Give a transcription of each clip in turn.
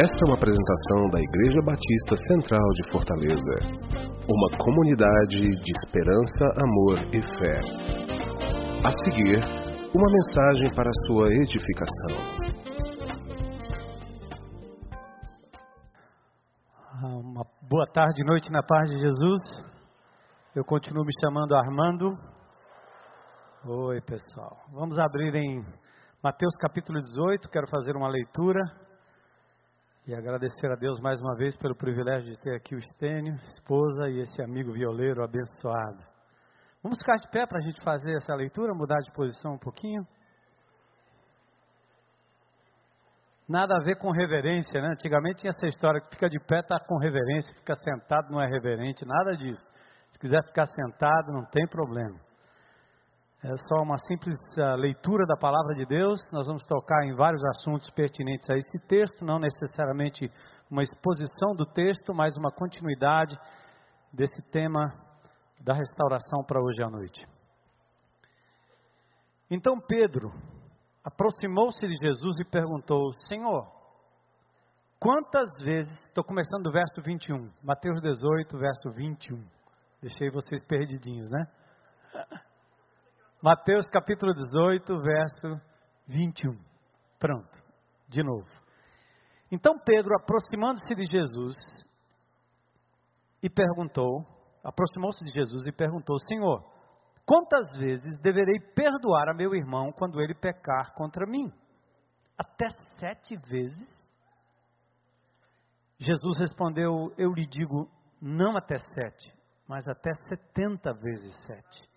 Esta é uma apresentação da Igreja Batista Central de Fortaleza, uma comunidade de esperança, amor e fé. A seguir, uma mensagem para sua edificação. Ah, Uma boa tarde, noite na paz de Jesus. Eu continuo me chamando Armando. Oi, pessoal. Vamos abrir em Mateus capítulo 18. Quero fazer uma leitura e agradecer a Deus mais uma vez pelo privilégio de ter aqui o Estênio, esposa e esse amigo violeiro abençoado. Vamos ficar de pé para a gente fazer essa leitura, mudar de posição um pouquinho. Nada a ver com reverência, né? Antigamente tinha essa história que fica de pé está com reverência, fica sentado não é reverente, nada disso. Se quiser ficar sentado, não tem problema. É só uma simples uh, leitura da palavra de Deus. Nós vamos tocar em vários assuntos pertinentes a esse texto, não necessariamente uma exposição do texto, mas uma continuidade desse tema da restauração para hoje à noite. Então Pedro aproximou-se de Jesus e perguntou: Senhor, quantas vezes, estou começando do verso 21, Mateus 18, verso 21. Deixei vocês perdidinhos, né? Mateus capítulo 18, verso 21. Pronto, de novo. Então Pedro, aproximando-se de Jesus, e perguntou, aproximou-se de Jesus e perguntou: Senhor, quantas vezes deverei perdoar a meu irmão quando ele pecar contra mim? Até sete vezes? Jesus respondeu: Eu lhe digo, não até sete, mas até setenta vezes sete.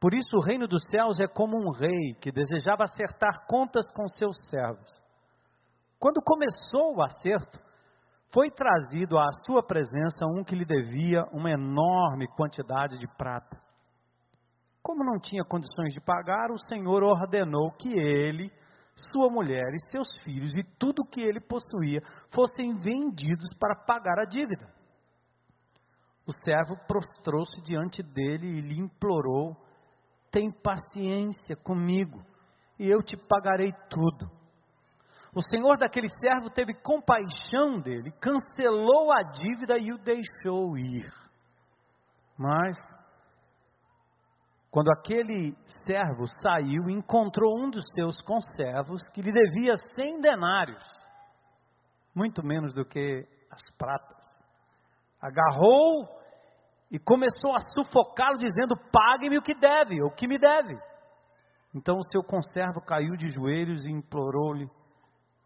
Por isso, o reino dos céus é como um rei que desejava acertar contas com seus servos. Quando começou o acerto, foi trazido à sua presença um que lhe devia uma enorme quantidade de prata. Como não tinha condições de pagar, o Senhor ordenou que ele, sua mulher e seus filhos e tudo que ele possuía fossem vendidos para pagar a dívida. O servo prostrou-se diante dele e lhe implorou: Tem paciência comigo e eu te pagarei tudo. O senhor daquele servo teve compaixão dele, cancelou a dívida e o deixou ir. Mas, quando aquele servo saiu, encontrou um dos seus conservos que lhe devia cem denários, muito menos do que as pratas. Agarrou e começou a sufocá-lo, dizendo: Pague-me o que deve, o que me deve. Então o seu conservo caiu de joelhos e implorou-lhe: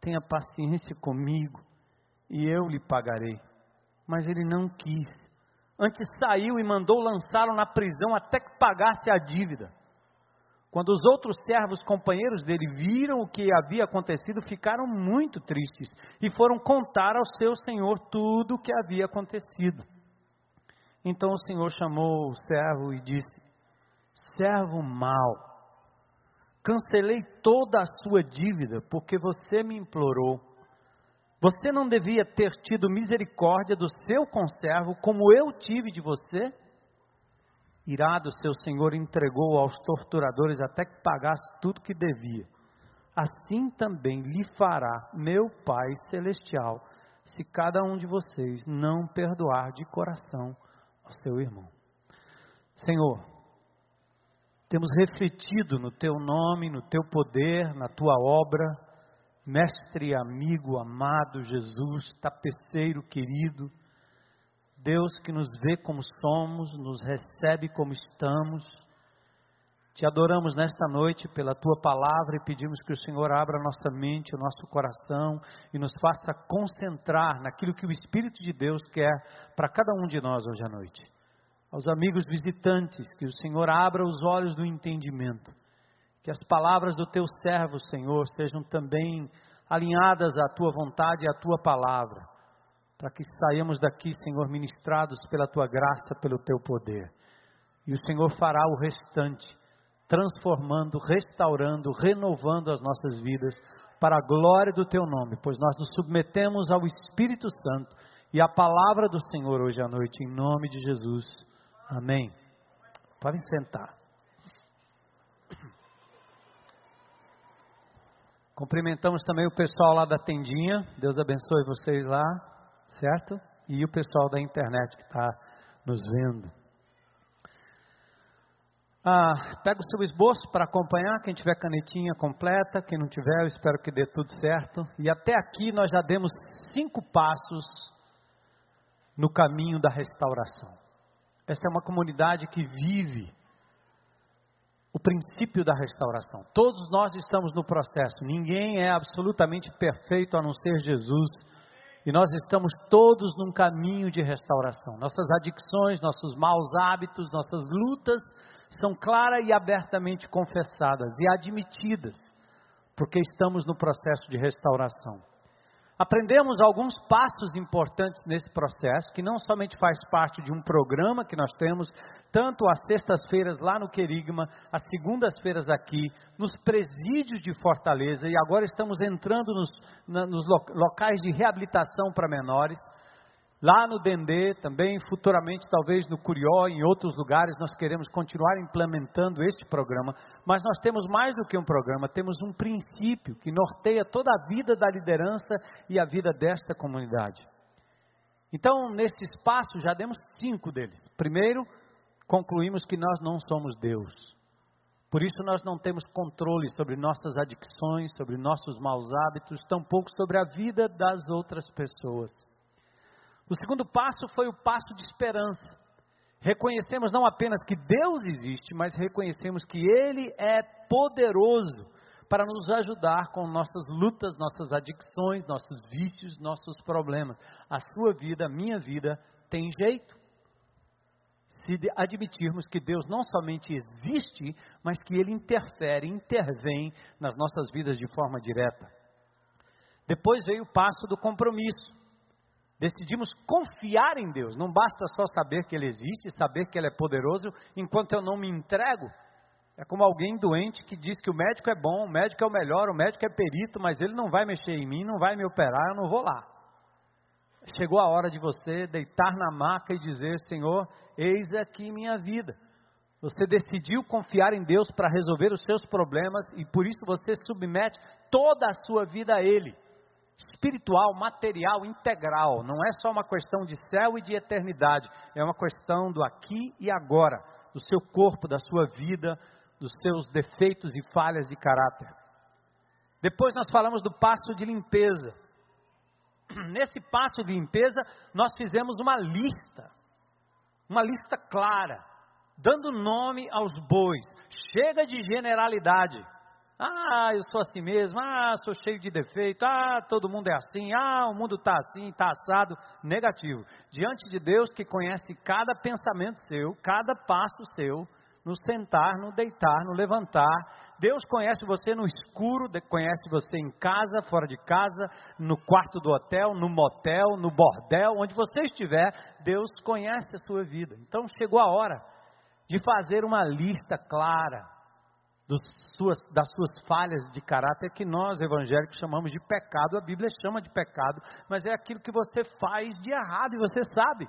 Tenha paciência comigo e eu lhe pagarei. Mas ele não quis. Antes saiu e mandou lançá-lo na prisão até que pagasse a dívida. Quando os outros servos companheiros dele viram o que havia acontecido, ficaram muito tristes e foram contar ao seu senhor tudo o que havia acontecido. Então o senhor chamou o servo e disse: Servo mau, cancelei toda a sua dívida porque você me implorou. Você não devia ter tido misericórdia do seu conservo como eu tive de você? Irado, seu senhor entregou aos torturadores até que pagasse tudo que devia. Assim também lhe fará meu Pai Celestial, se cada um de vocês não perdoar de coração ao seu irmão. Senhor, temos refletido no teu nome, no teu poder, na tua obra, mestre, amigo, amado Jesus, tapeceiro querido, Deus que nos vê como somos, nos recebe como estamos. Te adoramos nesta noite pela tua palavra e pedimos que o Senhor abra nossa mente, o nosso coração e nos faça concentrar naquilo que o Espírito de Deus quer para cada um de nós hoje à noite aos amigos visitantes, que o Senhor abra os olhos do entendimento, que as palavras do teu servo, Senhor, sejam também alinhadas à tua vontade e à tua palavra, para que saímos daqui, Senhor, ministrados pela tua graça, pelo teu poder. E o Senhor fará o restante, transformando, restaurando, renovando as nossas vidas para a glória do teu nome, pois nós nos submetemos ao Espírito Santo e à palavra do Senhor hoje à noite, em nome de Jesus. Amém. Podem sentar. Cumprimentamos também o pessoal lá da tendinha. Deus abençoe vocês lá, certo? E o pessoal da internet que está nos vendo. Ah, pega o seu esboço para acompanhar. Quem tiver canetinha completa, quem não tiver, eu espero que dê tudo certo. E até aqui nós já demos cinco passos no caminho da restauração. Essa é uma comunidade que vive o princípio da restauração. Todos nós estamos no processo. Ninguém é absolutamente perfeito a não ser Jesus. E nós estamos todos num caminho de restauração. Nossas adicções, nossos maus hábitos, nossas lutas são claras e abertamente confessadas e admitidas, porque estamos no processo de restauração. Aprendemos alguns passos importantes nesse processo, que não somente faz parte de um programa que nós temos, tanto às sextas-feiras lá no Querigma, às segundas-feiras aqui, nos presídios de Fortaleza, e agora estamos entrando nos, na, nos locais de reabilitação para menores, Lá no Dendê, também futuramente, talvez no Curió, em outros lugares, nós queremos continuar implementando este programa, mas nós temos mais do que um programa, temos um princípio que norteia toda a vida da liderança e a vida desta comunidade. Então, nesse espaço, já demos cinco deles. Primeiro, concluímos que nós não somos Deus. Por isso, nós não temos controle sobre nossas adicções, sobre nossos maus hábitos, tampouco sobre a vida das outras pessoas. O segundo passo foi o passo de esperança. Reconhecemos não apenas que Deus existe, mas reconhecemos que Ele é poderoso para nos ajudar com nossas lutas, nossas adicções, nossos vícios, nossos problemas. A sua vida, a minha vida, tem jeito. Se admitirmos que Deus não somente existe, mas que Ele interfere, intervém nas nossas vidas de forma direta. Depois veio o passo do compromisso decidimos confiar em Deus. Não basta só saber que Ele existe, saber que Ele é poderoso, enquanto eu não me entrego. É como alguém doente que diz que o médico é bom, o médico é o melhor, o médico é perito, mas ele não vai mexer em mim, não vai me operar, eu não vou lá. Chegou a hora de você deitar na maca e dizer: Senhor, eis aqui minha vida. Você decidiu confiar em Deus para resolver os seus problemas e por isso você submete toda a sua vida a Ele espiritual, material, integral. Não é só uma questão de céu e de eternidade, é uma questão do aqui e agora, do seu corpo, da sua vida, dos seus defeitos e falhas de caráter. Depois nós falamos do passo de limpeza. Nesse passo de limpeza, nós fizemos uma lista, uma lista clara, dando nome aos bois. Chega de generalidade. Ah, eu sou assim mesmo. Ah, sou cheio de defeito. Ah, todo mundo é assim. Ah, o mundo está assim, está assado. Negativo. Diante de Deus que conhece cada pensamento seu, cada passo seu, no sentar, no deitar, no levantar. Deus conhece você no escuro, conhece você em casa, fora de casa, no quarto do hotel, no motel, no bordel, onde você estiver, Deus conhece a sua vida. Então chegou a hora de fazer uma lista clara suas, das suas falhas de caráter que nós evangélicos chamamos de pecado, a Bíblia chama de pecado, mas é aquilo que você faz de errado e você sabe.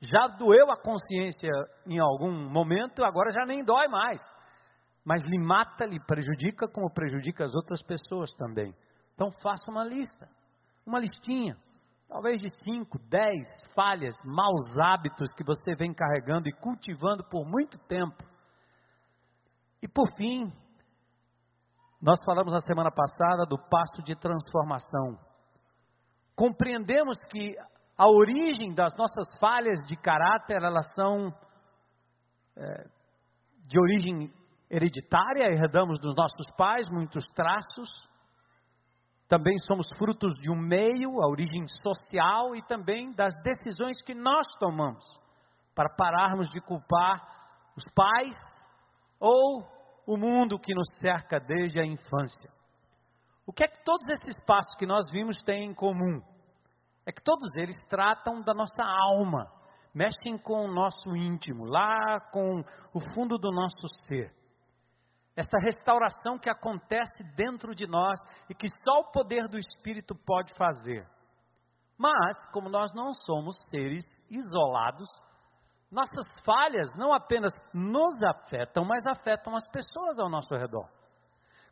Já doeu a consciência em algum momento, agora já nem dói mais. Mas lhe mata, lhe prejudica, como prejudica as outras pessoas também. Então faça uma lista, uma listinha, talvez de 5, 10 falhas, maus hábitos que você vem carregando e cultivando por muito tempo e por fim, nós falamos na semana passada do passo de transformação. Compreendemos que a origem das nossas falhas de caráter, elas são é, de origem hereditária, herdamos dos nossos pais muitos traços. Também somos frutos de um meio, a origem social e também das decisões que nós tomamos para pararmos de culpar os pais, ou o mundo que nos cerca desde a infância. O que é que todos esses passos que nós vimos têm em comum? É que todos eles tratam da nossa alma, mexem com o nosso íntimo, lá com o fundo do nosso ser. Essa restauração que acontece dentro de nós e que só o poder do Espírito pode fazer. Mas, como nós não somos seres isolados, nossas falhas não apenas nos afetam, mas afetam as pessoas ao nosso redor.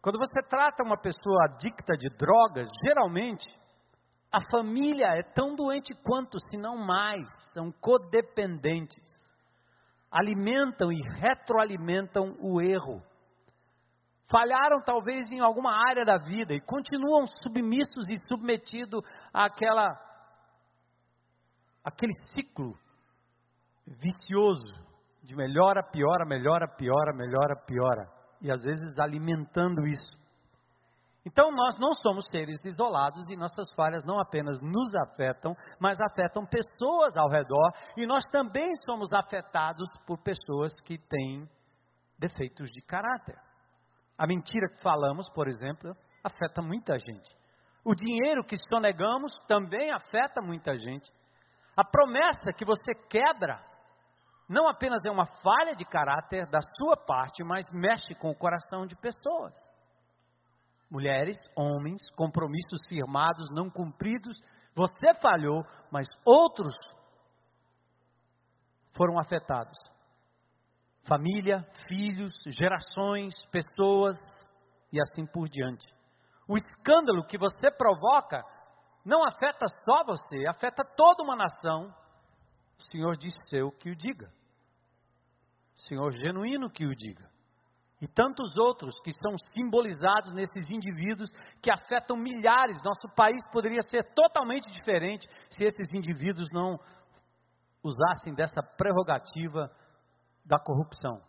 Quando você trata uma pessoa adicta de drogas, geralmente a família é tão doente quanto, se não mais, são codependentes. Alimentam e retroalimentam o erro. Falharam talvez em alguma área da vida e continuam submissos e submetidos àquela aquele ciclo vicioso de melhora, piora, melhora, piora, melhora, piora. E às vezes alimentando isso. Então nós não somos seres isolados e nossas falhas não apenas nos afetam, mas afetam pessoas ao redor e nós também somos afetados por pessoas que têm defeitos de caráter. A mentira que falamos, por exemplo, afeta muita gente. O dinheiro que sonegamos também afeta muita gente. A promessa que você quebra não apenas é uma falha de caráter da sua parte, mas mexe com o coração de pessoas mulheres, homens, compromissos firmados, não cumpridos. Você falhou, mas outros foram afetados. Família, filhos, gerações, pessoas e assim por diante. O escândalo que você provoca não afeta só você, afeta toda uma nação. O Senhor diz seu que o diga. Senhor genuíno que o diga e tantos outros que são simbolizados nesses indivíduos que afetam milhares. Nosso país poderia ser totalmente diferente se esses indivíduos não usassem dessa prerrogativa da corrupção.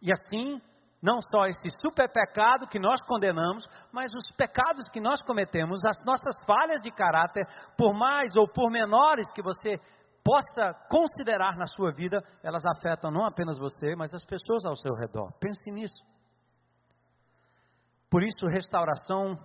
E assim, não só esse super pecado que nós condenamos, mas os pecados que nós cometemos, as nossas falhas de caráter, por mais ou por menores que você possa considerar na sua vida, elas afetam não apenas você, mas as pessoas ao seu redor. Pense nisso. Por isso, restauração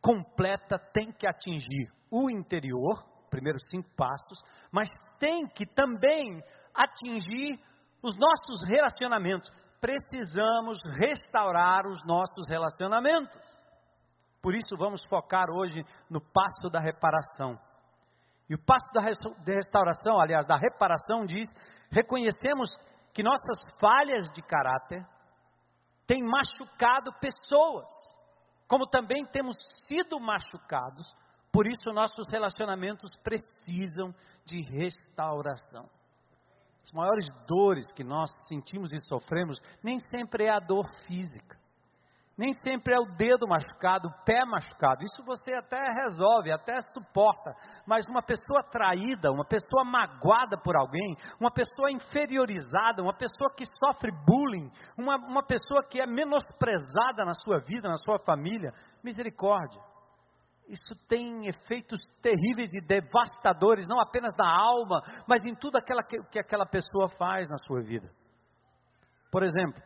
completa tem que atingir o interior, primeiros cinco passos, mas tem que também atingir os nossos relacionamentos. Precisamos restaurar os nossos relacionamentos. Por isso, vamos focar hoje no passo da reparação. E o passo da restauração, aliás, da reparação, diz: reconhecemos que nossas falhas de caráter têm machucado pessoas, como também temos sido machucados, por isso nossos relacionamentos precisam de restauração. As maiores dores que nós sentimos e sofremos nem sempre é a dor física. Nem sempre é o dedo machucado, o pé machucado. Isso você até resolve, até suporta. Mas uma pessoa traída, uma pessoa magoada por alguém, uma pessoa inferiorizada, uma pessoa que sofre bullying, uma, uma pessoa que é menosprezada na sua vida, na sua família, misericórdia. Isso tem efeitos terríveis e devastadores, não apenas na alma, mas em tudo aquela que, que aquela pessoa faz na sua vida. Por exemplo,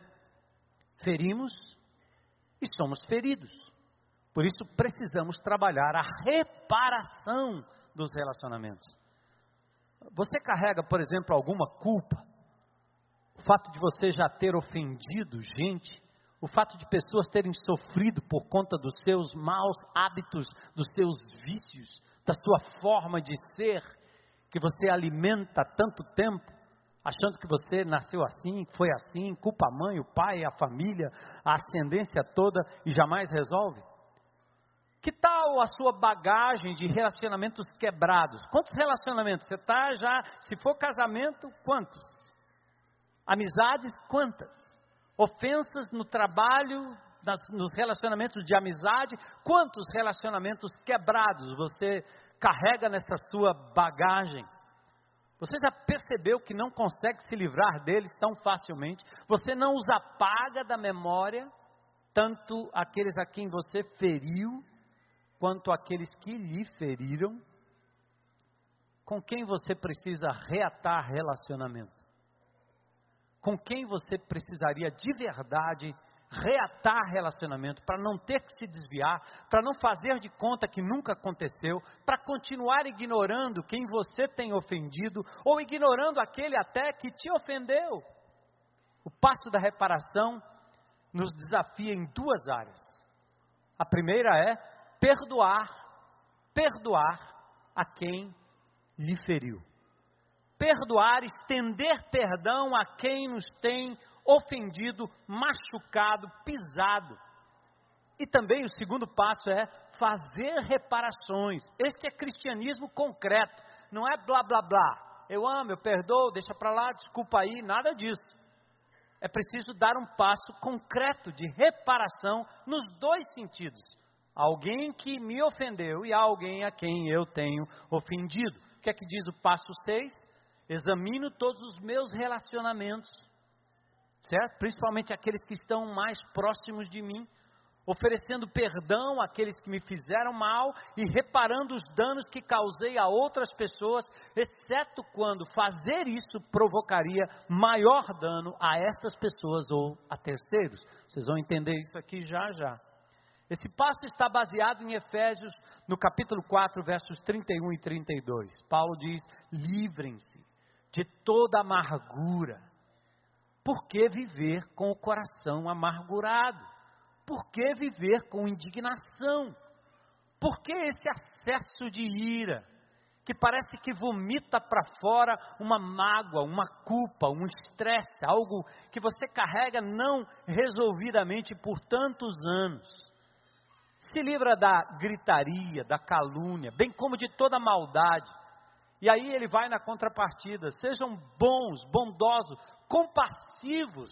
ferimos e somos feridos. Por isso precisamos trabalhar a reparação dos relacionamentos. Você carrega, por exemplo, alguma culpa? O fato de você já ter ofendido gente, o fato de pessoas terem sofrido por conta dos seus maus hábitos, dos seus vícios, da sua forma de ser, que você alimenta tanto tempo, achando que você nasceu assim, foi assim, culpa a mãe, o pai, a família, a ascendência toda e jamais resolve? Que tal a sua bagagem de relacionamentos quebrados? Quantos relacionamentos? Você está já, se for casamento, quantos? Amizades, quantas? Ofensas no trabalho, nas, nos relacionamentos de amizade, quantos relacionamentos quebrados você carrega nessa sua bagagem? Você já percebeu que não consegue se livrar deles tão facilmente? Você não os apaga da memória, tanto aqueles a quem você feriu, quanto aqueles que lhe feriram? Com quem você precisa reatar relacionamento? Com quem você precisaria de verdade reatar relacionamento, para não ter que se desviar, para não fazer de conta que nunca aconteceu, para continuar ignorando quem você tem ofendido ou ignorando aquele até que te ofendeu. O passo da reparação nos desafia em duas áreas. A primeira é perdoar, perdoar a quem lhe feriu. Perdoar, estender perdão a quem nos tem ofendido, machucado, pisado. E também o segundo passo é fazer reparações. Esse é cristianismo concreto, não é blá blá blá. Eu amo, eu perdoo, deixa para lá, desculpa aí, nada disso. É preciso dar um passo concreto de reparação nos dois sentidos. Alguém que me ofendeu e alguém a quem eu tenho ofendido. O que é que diz o passo 6? Examino todos os meus relacionamentos, certo? Principalmente aqueles que estão mais próximos de mim oferecendo perdão àqueles que me fizeram mal e reparando os danos que causei a outras pessoas, exceto quando fazer isso provocaria maior dano a essas pessoas ou a terceiros. Vocês vão entender isso aqui já já. Esse passo está baseado em Efésios, no capítulo 4, versos 31 e 32. Paulo diz: livrem-se de toda amargura. Por que viver com o coração amargurado? Por que viver com indignação? Por que esse acesso de ira, que parece que vomita para fora uma mágoa, uma culpa, um estresse, algo que você carrega não resolvidamente por tantos anos? Se livra da gritaria, da calúnia, bem como de toda maldade. E aí ele vai na contrapartida: sejam bons, bondosos, compassivos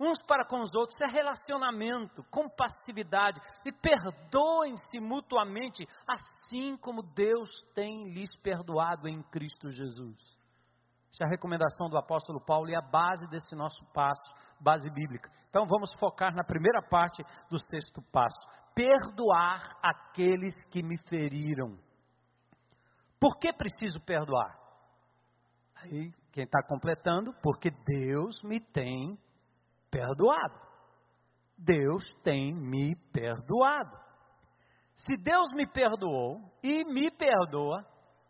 uns para com os outros, isso é relacionamento, compassividade, e perdoem-se mutuamente, assim como Deus tem lhes perdoado em Cristo Jesus. Essa é a recomendação do apóstolo Paulo e a base desse nosso passo, base bíblica. Então vamos focar na primeira parte do sexto passo: perdoar aqueles que me feriram. Por que preciso perdoar? Aí, quem está completando, porque Deus me tem perdoado. Deus tem me perdoado. Se Deus me perdoou e me perdoa,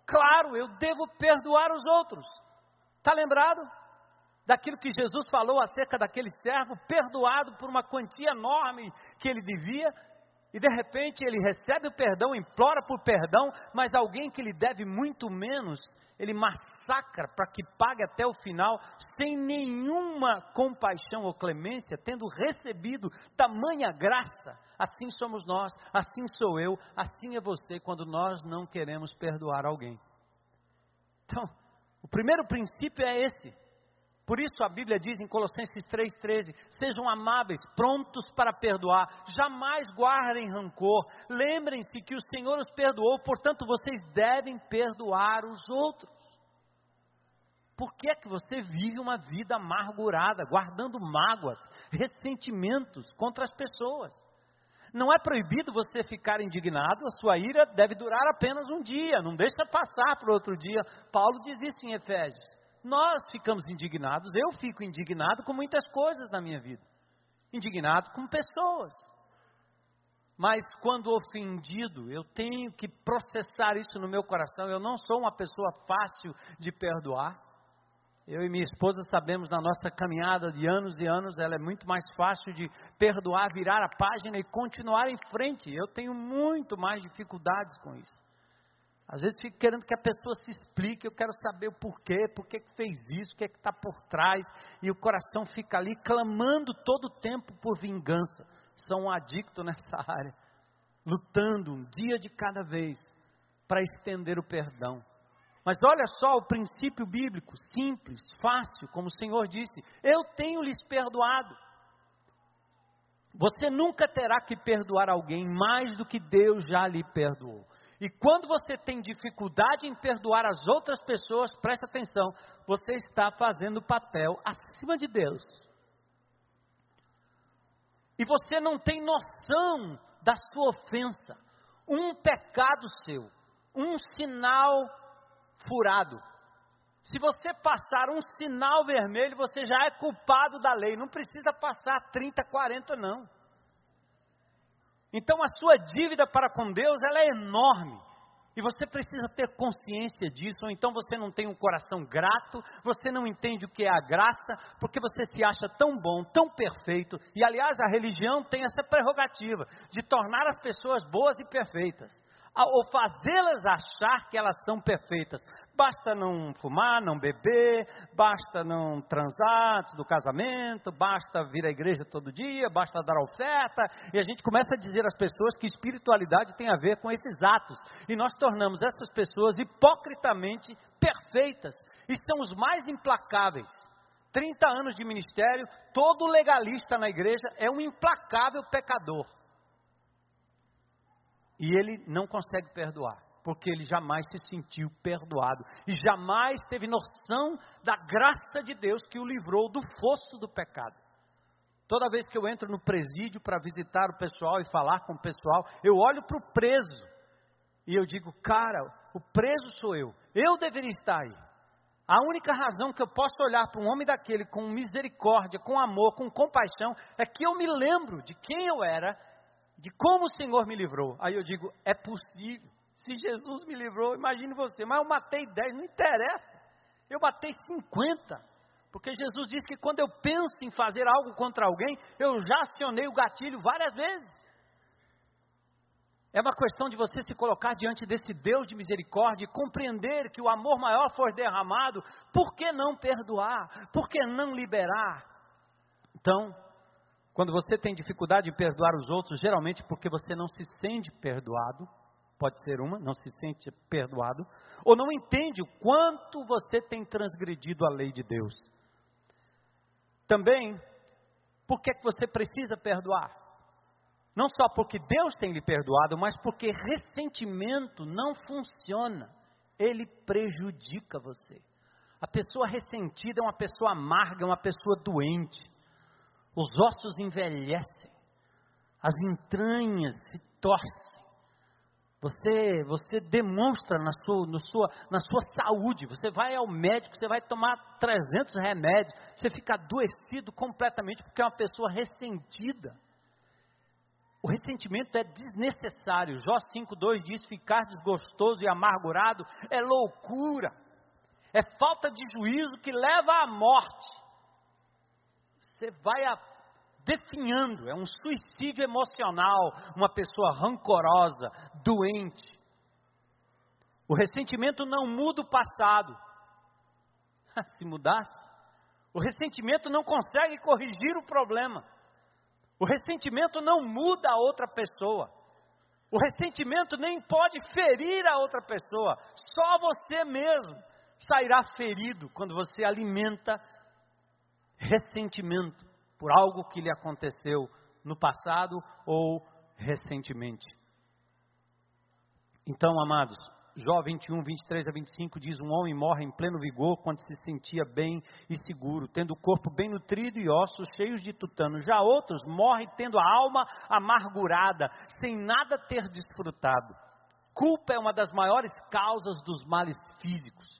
claro, eu devo perdoar os outros. Está lembrado? Daquilo que Jesus falou acerca daquele servo, perdoado por uma quantia enorme que ele devia, e de repente ele recebe o perdão, implora por perdão, mas alguém que lhe deve muito menos, ele massacra para que pague até o final, sem nenhuma compaixão ou clemência, tendo recebido tamanha graça. Assim somos nós, assim sou eu, assim é você quando nós não queremos perdoar alguém. Então, o primeiro princípio é esse. Por isso a Bíblia diz em Colossenses 3,13: sejam amáveis, prontos para perdoar, jamais guardem rancor, lembrem-se que o Senhor os perdoou, portanto vocês devem perdoar os outros. Por que é que você vive uma vida amargurada, guardando mágoas, ressentimentos contra as pessoas? Não é proibido você ficar indignado, a sua ira deve durar apenas um dia, não deixa passar para outro dia. Paulo diz isso em Efésios. Nós ficamos indignados, eu fico indignado com muitas coisas na minha vida. Indignado com pessoas. Mas quando ofendido, eu tenho que processar isso no meu coração. Eu não sou uma pessoa fácil de perdoar. Eu e minha esposa sabemos na nossa caminhada de anos e anos, ela é muito mais fácil de perdoar, virar a página e continuar em frente. Eu tenho muito mais dificuldades com isso. Às vezes fico querendo que a pessoa se explique, eu quero saber o porquê, por que fez isso, o que é está por trás, e o coração fica ali clamando todo o tempo por vingança. São um adicto nessa área, lutando um dia de cada vez para estender o perdão. Mas olha só o princípio bíblico, simples, fácil, como o Senhor disse: Eu tenho lhes perdoado. Você nunca terá que perdoar alguém mais do que Deus já lhe perdoou. E quando você tem dificuldade em perdoar as outras pessoas, presta atenção, você está fazendo papel acima de Deus. E você não tem noção da sua ofensa. Um pecado seu, um sinal furado. Se você passar um sinal vermelho, você já é culpado da lei. Não precisa passar 30, 40, não. Então a sua dívida para com Deus ela é enorme. E você precisa ter consciência disso, ou então você não tem um coração grato, você não entende o que é a graça, porque você se acha tão bom, tão perfeito. E aliás, a religião tem essa prerrogativa de tornar as pessoas boas e perfeitas. Ou fazê-las achar que elas são perfeitas. Basta não fumar, não beber, basta não transar antes do casamento, basta vir à igreja todo dia, basta dar oferta, e a gente começa a dizer às pessoas que espiritualidade tem a ver com esses atos, e nós tornamos essas pessoas hipocritamente perfeitas, e são os mais implacáveis. 30 anos de ministério, todo legalista na igreja é um implacável pecador. E ele não consegue perdoar, porque ele jamais se sentiu perdoado e jamais teve noção da graça de Deus que o livrou do fosso do pecado. Toda vez que eu entro no presídio para visitar o pessoal e falar com o pessoal, eu olho para o preso e eu digo, cara, o preso sou eu, eu deveria estar aí. A única razão que eu posso olhar para um homem daquele com misericórdia, com amor, com compaixão, é que eu me lembro de quem eu era de como o Senhor me livrou. Aí eu digo, é possível. Se Jesus me livrou, imagine você. Mas eu matei 10, não interessa. Eu matei 50. Porque Jesus disse que quando eu penso em fazer algo contra alguém, eu já acionei o gatilho várias vezes. É uma questão de você se colocar diante desse Deus de misericórdia e compreender que o amor maior foi derramado, por que não perdoar? Por que não liberar? Então, quando você tem dificuldade em perdoar os outros, geralmente porque você não se sente perdoado, pode ser uma, não se sente perdoado, ou não entende o quanto você tem transgredido a lei de Deus. Também, por que, que você precisa perdoar? Não só porque Deus tem lhe perdoado, mas porque ressentimento não funciona, ele prejudica você. A pessoa ressentida é uma pessoa amarga, é uma pessoa doente os ossos envelhecem, as entranhas se torcem. Você, você demonstra na sua, no sua, na sua saúde. Você vai ao médico, você vai tomar 300 remédios, você fica adoecido completamente porque é uma pessoa ressentida. O ressentimento é desnecessário. Jó 5,2 diz: ficar desgostoso e amargurado é loucura, é falta de juízo que leva à morte você vai a, definhando, é um suicídio emocional, uma pessoa rancorosa, doente. O ressentimento não muda o passado. Se mudasse, o ressentimento não consegue corrigir o problema. O ressentimento não muda a outra pessoa. O ressentimento nem pode ferir a outra pessoa. Só você mesmo sairá ferido quando você alimenta ressentimento por algo que lhe aconteceu no passado ou recentemente. Então, amados, Jó 21, 23 a 25 diz: Um homem morre em pleno vigor quando se sentia bem e seguro, tendo o corpo bem nutrido e ossos cheios de tutano. Já outros morrem tendo a alma amargurada, sem nada ter desfrutado. Culpa é uma das maiores causas dos males físicos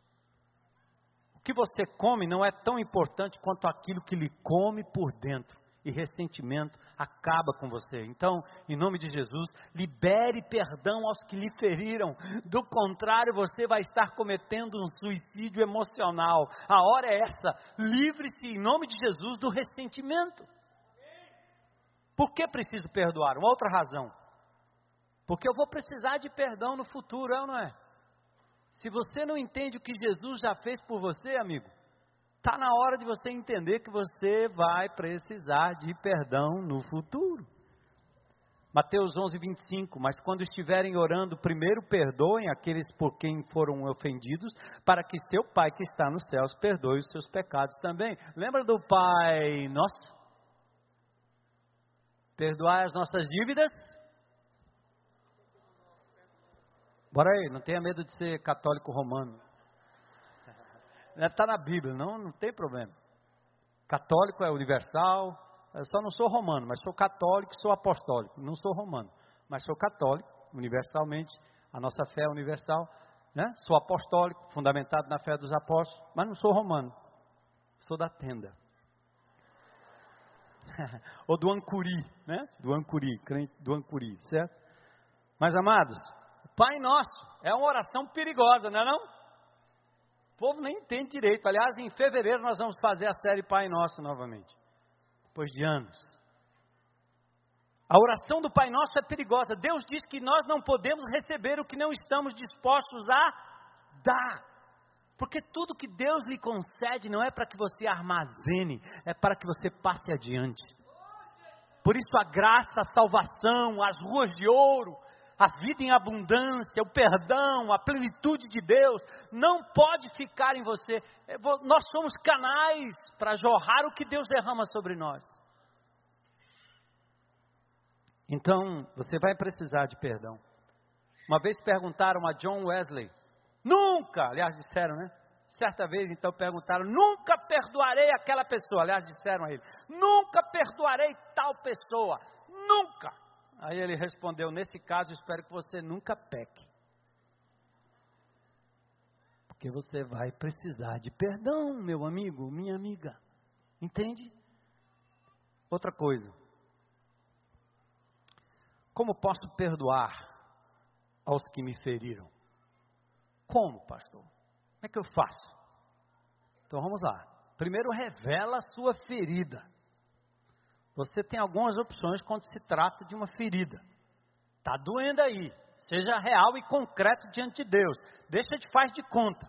que você come não é tão importante quanto aquilo que lhe come por dentro. E ressentimento acaba com você. Então, em nome de Jesus, libere perdão aos que lhe feriram. Do contrário, você vai estar cometendo um suicídio emocional. A hora é essa. Livre-se, em nome de Jesus, do ressentimento. Por que preciso perdoar? Uma outra razão. Porque eu vou precisar de perdão no futuro, é ou não é? Se você não entende o que Jesus já fez por você, amigo, está na hora de você entender que você vai precisar de perdão no futuro. Mateus 11, 25. Mas quando estiverem orando, primeiro perdoem aqueles por quem foram ofendidos, para que seu Pai que está nos céus perdoe os seus pecados também. Lembra do Pai Nosso? Perdoar as nossas dívidas Bora aí, não tenha medo de ser católico romano. Está na Bíblia, não, não tem problema. Católico é universal, eu só não sou romano, mas sou católico sou apostólico. Não sou romano, mas sou católico, universalmente, a nossa fé é universal. Né? Sou apostólico, fundamentado na fé dos apóstolos, mas não sou romano, sou da tenda. Ou do Ancuri, né? Do Ancuri, crente do Ancuri, certo? Mas amados, Pai Nosso. É uma oração perigosa, não é não? O povo nem entende direito. Aliás, em fevereiro nós vamos fazer a série Pai Nosso novamente. Depois de anos. A oração do Pai Nosso é perigosa. Deus diz que nós não podemos receber o que não estamos dispostos a dar. Porque tudo que Deus lhe concede não é para que você armazene, é para que você passe adiante. Por isso a graça, a salvação, as ruas de ouro, a vida em abundância, o perdão, a plenitude de Deus, não pode ficar em você. É, nós somos canais para jorrar o que Deus derrama sobre nós. Então, você vai precisar de perdão. Uma vez perguntaram a John Wesley, nunca, aliás, disseram, né? Certa vez, então, perguntaram: nunca perdoarei aquela pessoa. Aliás, disseram a ele: nunca perdoarei tal pessoa. Nunca. Aí ele respondeu: Nesse caso, espero que você nunca peque. Porque você vai precisar de perdão, meu amigo, minha amiga. Entende? Outra coisa. Como posso perdoar aos que me feriram? Como, pastor? Como é que eu faço? Então vamos lá. Primeiro, revela a sua ferida. Você tem algumas opções quando se trata de uma ferida. Está doendo aí. Seja real e concreto diante de Deus. Deixa de faz de conta.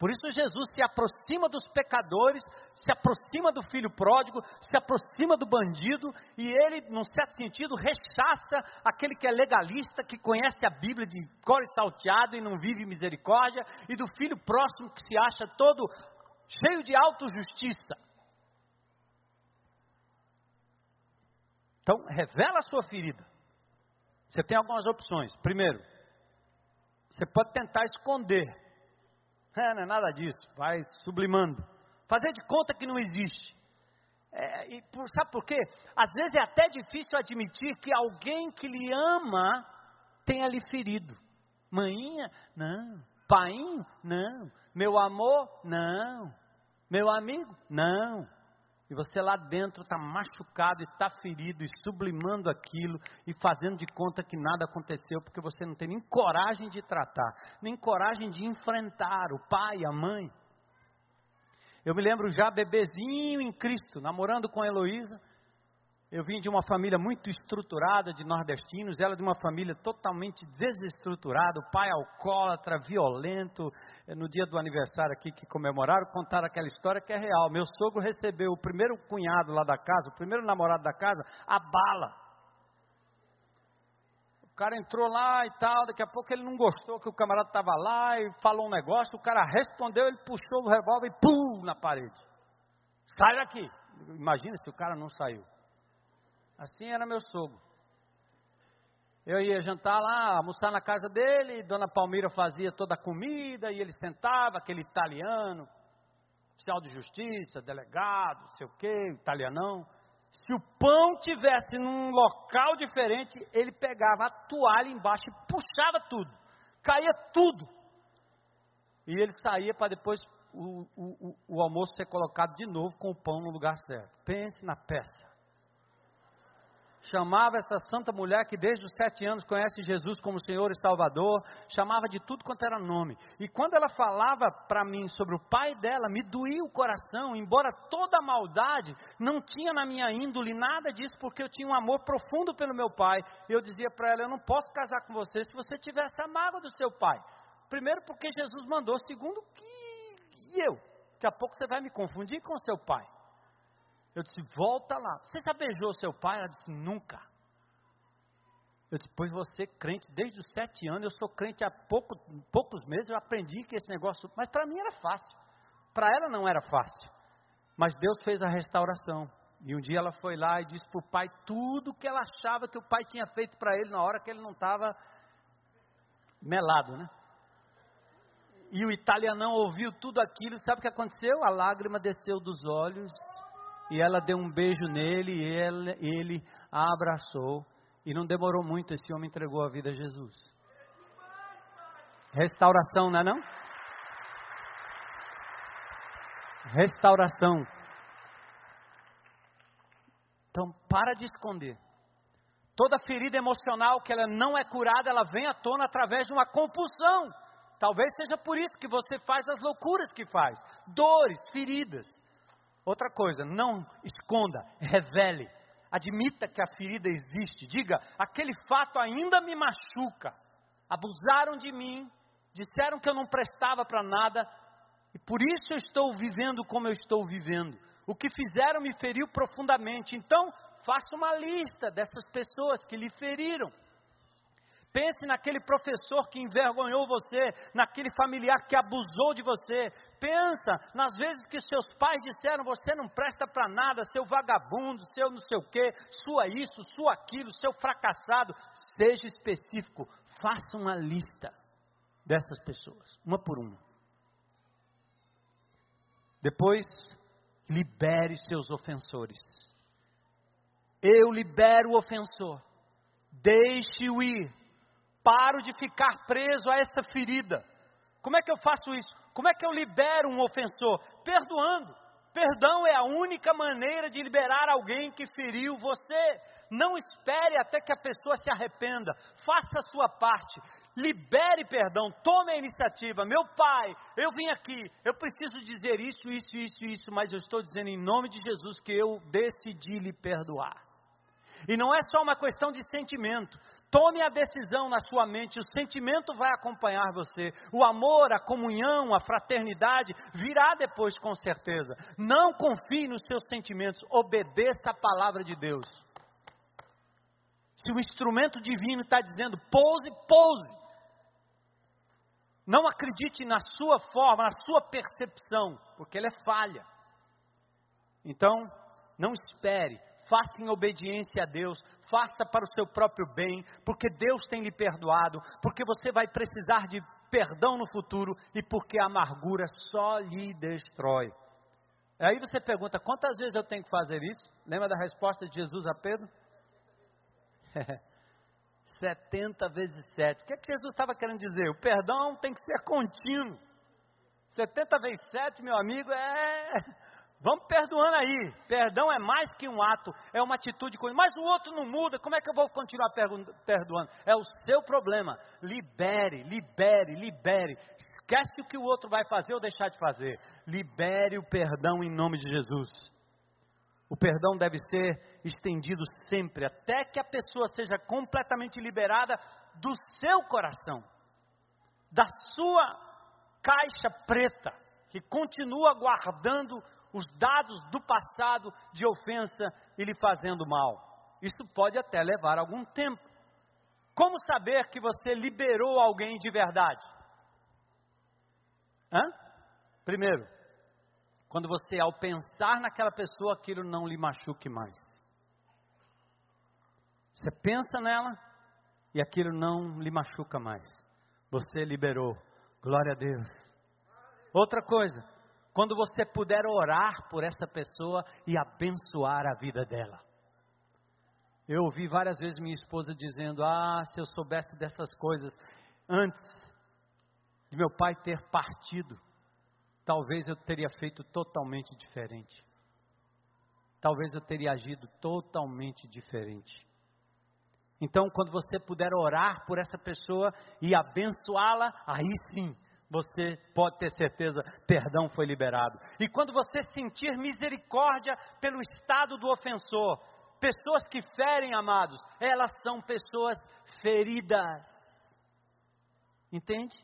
Por isso Jesus se aproxima dos pecadores, se aproxima do filho pródigo, se aproxima do bandido, e ele, num certo sentido, rechaça aquele que é legalista, que conhece a Bíblia de cor e salteado e não vive misericórdia, e do filho próximo que se acha todo cheio de autojustiça. Então, revela a sua ferida. Você tem algumas opções. Primeiro, você pode tentar esconder. É, não é nada disso. Vai sublimando. Fazer de conta que não existe. É, e por, sabe por quê? Às vezes é até difícil admitir que alguém que lhe ama tenha lhe ferido. Mãinha, não. Painho, não. Meu amor, não. Meu amigo, não e você lá dentro está machucado e está ferido e sublimando aquilo e fazendo de conta que nada aconteceu porque você não tem nem coragem de tratar, nem coragem de enfrentar o pai, a mãe. Eu me lembro já bebezinho em Cristo, namorando com a Heloísa, eu vim de uma família muito estruturada de nordestinos, ela de uma família totalmente desestruturada, o pai alcoólatra, violento. Eh, no dia do aniversário aqui que comemoraram, contaram aquela história que é real. Meu sogro recebeu o primeiro cunhado lá da casa, o primeiro namorado da casa, a bala. O cara entrou lá e tal, daqui a pouco ele não gostou que o camarada estava lá e falou um negócio, o cara respondeu, ele puxou o revólver e pum na parede. Sai daqui. Imagina se o cara não saiu. Assim era meu sogro. Eu ia jantar lá, almoçar na casa dele, Dona Palmira fazia toda a comida e ele sentava, aquele italiano, oficial de justiça, delegado, sei o quê, italianão. Se o pão tivesse num local diferente, ele pegava a toalha embaixo e puxava tudo, caía tudo. E ele saía para depois o, o, o almoço ser colocado de novo com o pão no lugar certo. Pense na peça chamava essa santa mulher que desde os sete anos conhece Jesus como Senhor e Salvador, chamava de tudo quanto era nome. E quando ela falava para mim sobre o pai dela, me doía o coração, embora toda a maldade, não tinha na minha índole nada disso, porque eu tinha um amor profundo pelo meu pai. Eu dizia para ela: Eu não posso casar com você se você tivesse a mágoa do seu pai. Primeiro, porque Jesus mandou, segundo, que eu. Daqui a pouco você vai me confundir com seu pai. Eu disse, volta lá. Você já beijou seu pai? Ela disse, nunca. Eu disse, pois você crente desde os sete anos, eu sou crente há pouco, poucos meses, eu aprendi que esse negócio, mas para mim era fácil. Para ela não era fácil. Mas Deus fez a restauração. E um dia ela foi lá e disse para o pai tudo que ela achava que o pai tinha feito para ele na hora que ele não estava melado, né? E o italianão ouviu tudo aquilo, sabe o que aconteceu? A lágrima desceu dos olhos e ela deu um beijo nele e ele, ele a abraçou. E não demorou muito, esse homem entregou a vida a Jesus. Restauração, não é não? Restauração. Então, para de esconder. Toda ferida emocional que ela não é curada, ela vem à tona através de uma compulsão. Talvez seja por isso que você faz as loucuras que faz. Dores, feridas. Outra coisa, não esconda, revele. Admita que a ferida existe. Diga: aquele fato ainda me machuca. Abusaram de mim, disseram que eu não prestava para nada, e por isso eu estou vivendo como eu estou vivendo. O que fizeram me feriu profundamente. Então, faça uma lista dessas pessoas que lhe feriram. Pense naquele professor que envergonhou você, naquele familiar que abusou de você. Pensa nas vezes que seus pais disseram: você não presta para nada, seu vagabundo, seu não sei o quê, sua isso, sua aquilo, seu fracassado. Seja específico, faça uma lista dessas pessoas, uma por uma. Depois, libere seus ofensores. Eu libero o ofensor. Deixe-o ir paro de ficar preso a essa ferida. Como é que eu faço isso? Como é que eu libero um ofensor? Perdoando. Perdão é a única maneira de liberar alguém que feriu você. Não espere até que a pessoa se arrependa. Faça a sua parte. Libere perdão. Tome a iniciativa. Meu pai, eu vim aqui. Eu preciso dizer isso, isso, isso, isso. Mas eu estou dizendo em nome de Jesus que eu decidi lhe perdoar. E não é só uma questão de sentimento. Tome a decisão na sua mente, o sentimento vai acompanhar você. O amor, a comunhão, a fraternidade virá depois com certeza. Não confie nos seus sentimentos, obedeça a palavra de Deus. Se o instrumento divino está dizendo pouse, pouse. Não acredite na sua forma, na sua percepção, porque ela é falha. Então, não espere, faça em obediência a Deus, faça para o seu próprio bem, porque Deus tem lhe perdoado, porque você vai precisar de perdão no futuro e porque a amargura só lhe destrói. Aí você pergunta: quantas vezes eu tenho que fazer isso? Lembra da resposta de Jesus a Pedro? 70 vezes 7. O que, é que Jesus estava querendo dizer? O perdão tem que ser contínuo. 70 vezes 7, meu amigo, é Vamos perdoando aí. Perdão é mais que um ato, é uma atitude. Mas o outro não muda, como é que eu vou continuar perdoando? É o seu problema. Libere, libere, libere. Esquece o que o outro vai fazer ou deixar de fazer. Libere o perdão em nome de Jesus. O perdão deve ser estendido sempre, até que a pessoa seja completamente liberada do seu coração, da sua caixa preta, que continua guardando os dados do passado de ofensa e lhe fazendo mal. Isso pode até levar algum tempo. Como saber que você liberou alguém de verdade? Hã? Primeiro, quando você, ao pensar naquela pessoa, aquilo não lhe machuque mais. Você pensa nela e aquilo não lhe machuca mais. Você liberou. Glória a Deus. Outra coisa, quando você puder orar por essa pessoa e abençoar a vida dela. Eu ouvi várias vezes minha esposa dizendo: Ah, se eu soubesse dessas coisas antes de meu pai ter partido, talvez eu teria feito totalmente diferente. Talvez eu teria agido totalmente diferente. Então, quando você puder orar por essa pessoa e abençoá-la, aí sim você pode ter certeza, perdão foi liberado. E quando você sentir misericórdia pelo estado do ofensor, pessoas que ferem, amados, elas são pessoas feridas. Entende?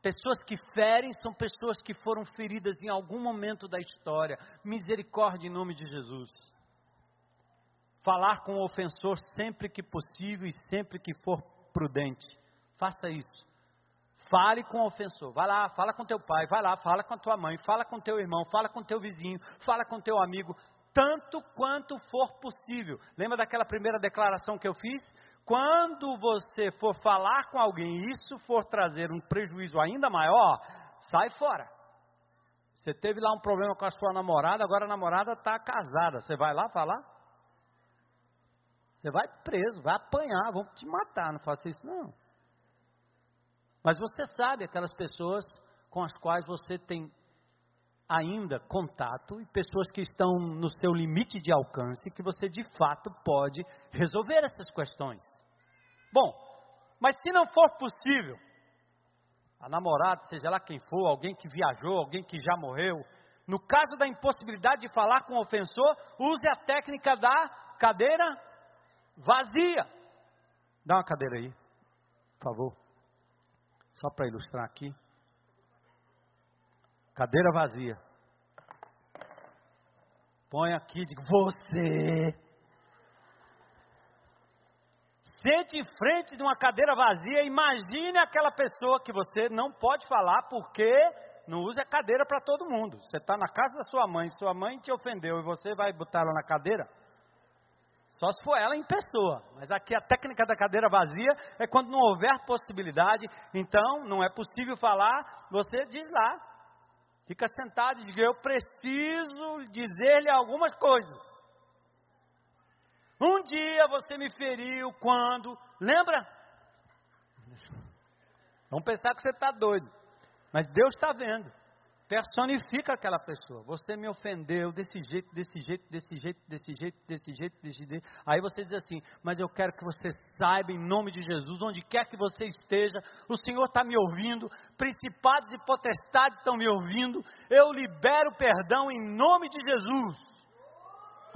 Pessoas que ferem são pessoas que foram feridas em algum momento da história. Misericórdia em nome de Jesus. Falar com o ofensor sempre que possível e sempre que for prudente. Faça isso. Fale com o ofensor. Vai lá, fala com teu pai, vai lá, fala com a tua mãe, fala com teu irmão, fala com teu vizinho, fala com teu amigo, tanto quanto for possível. Lembra daquela primeira declaração que eu fiz? Quando você for falar com alguém e isso for trazer um prejuízo ainda maior, sai fora. Você teve lá um problema com a sua namorada, agora a namorada está casada. Você vai lá falar? Você vai preso, vai apanhar, vão te matar. Não faça isso, não. Mas você sabe aquelas pessoas com as quais você tem ainda contato e pessoas que estão no seu limite de alcance que você de fato pode resolver essas questões. Bom, mas se não for possível, a namorada, seja lá quem for, alguém que viajou, alguém que já morreu, no caso da impossibilidade de falar com o ofensor, use a técnica da cadeira vazia. Dá uma cadeira aí, por favor. Só para ilustrar aqui. Cadeira vazia. Põe aqui, digo, você. Sente em frente de uma cadeira vazia, imagine aquela pessoa que você não pode falar porque não usa cadeira para todo mundo. Você está na casa da sua mãe, sua mãe te ofendeu e você vai botar ela na cadeira? Só se for ela em pessoa. Mas aqui a técnica da cadeira vazia é quando não houver possibilidade, então não é possível falar, você diz lá. Fica sentado e diz: Eu preciso dizer-lhe algumas coisas. Um dia você me feriu quando. Lembra? Vamos pensar que você está doido. Mas Deus está vendo. Personifica aquela pessoa. Você me ofendeu desse jeito, desse jeito, desse jeito, desse jeito, desse jeito, desse jeito. Aí você diz assim: Mas eu quero que você saiba, em nome de Jesus, onde quer que você esteja, o Senhor está me ouvindo, principados e potestades estão me ouvindo. Eu libero perdão em nome de Jesus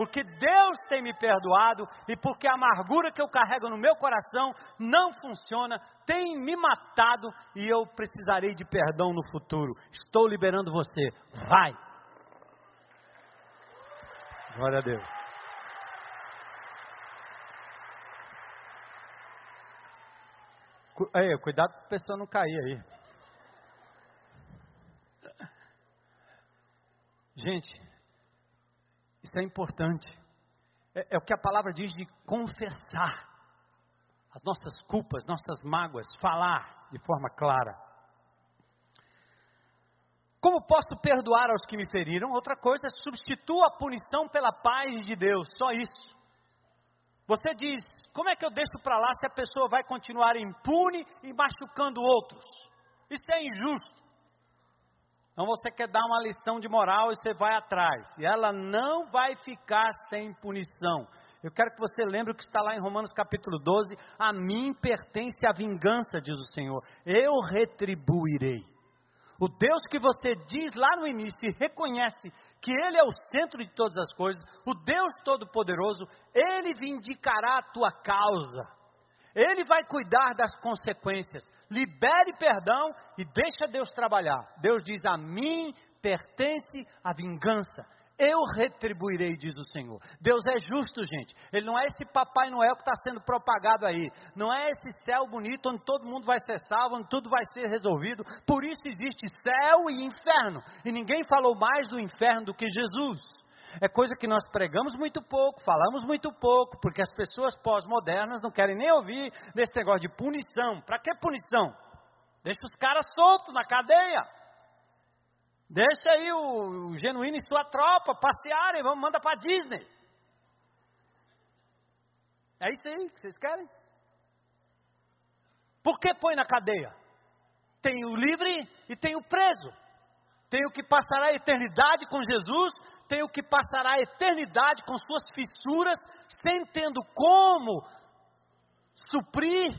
porque Deus tem me perdoado e porque a amargura que eu carrego no meu coração não funciona, tem me matado e eu precisarei de perdão no futuro. Estou liberando você. Vai! Glória a Deus. Aí, cuidado para a pessoa não cair aí. Gente, isso é importante. É, é, o que a palavra diz de confessar as nossas culpas, nossas mágoas, falar de forma clara. Como posso perdoar aos que me feriram? Outra coisa, substitua a punição pela paz de Deus, só isso. Você diz, como é que eu deixo para lá se a pessoa vai continuar impune e machucando outros? Isso é injusto. Então você quer dar uma lição de moral e você vai atrás. E ela não vai ficar sem punição. Eu quero que você lembre o que está lá em Romanos capítulo 12: A mim pertence a vingança, diz o Senhor. Eu retribuirei. O Deus que você diz lá no início e reconhece que Ele é o centro de todas as coisas, o Deus Todo-Poderoso, Ele vindicará a tua causa. Ele vai cuidar das consequências. Libere perdão e deixa Deus trabalhar. Deus diz: A mim pertence a vingança. Eu retribuirei, diz o Senhor. Deus é justo, gente. Ele não é esse Papai Noel que está sendo propagado aí. Não é esse céu bonito onde todo mundo vai ser salvo, onde tudo vai ser resolvido. Por isso existe céu e inferno. E ninguém falou mais do inferno do que Jesus é coisa que nós pregamos muito pouco, falamos muito pouco, porque as pessoas pós-modernas não querem nem ouvir desse negócio de punição. Para que punição? Deixa os caras soltos na cadeia. Deixa aí o, o genuíno e sua tropa passearem, vamos, manda para Disney. É isso aí que vocês querem? Por que põe na cadeia? Tem o livre e tem o preso. Tem o que passará a eternidade com Jesus tenho que passar a eternidade com suas fissuras, sem tendo como suprir,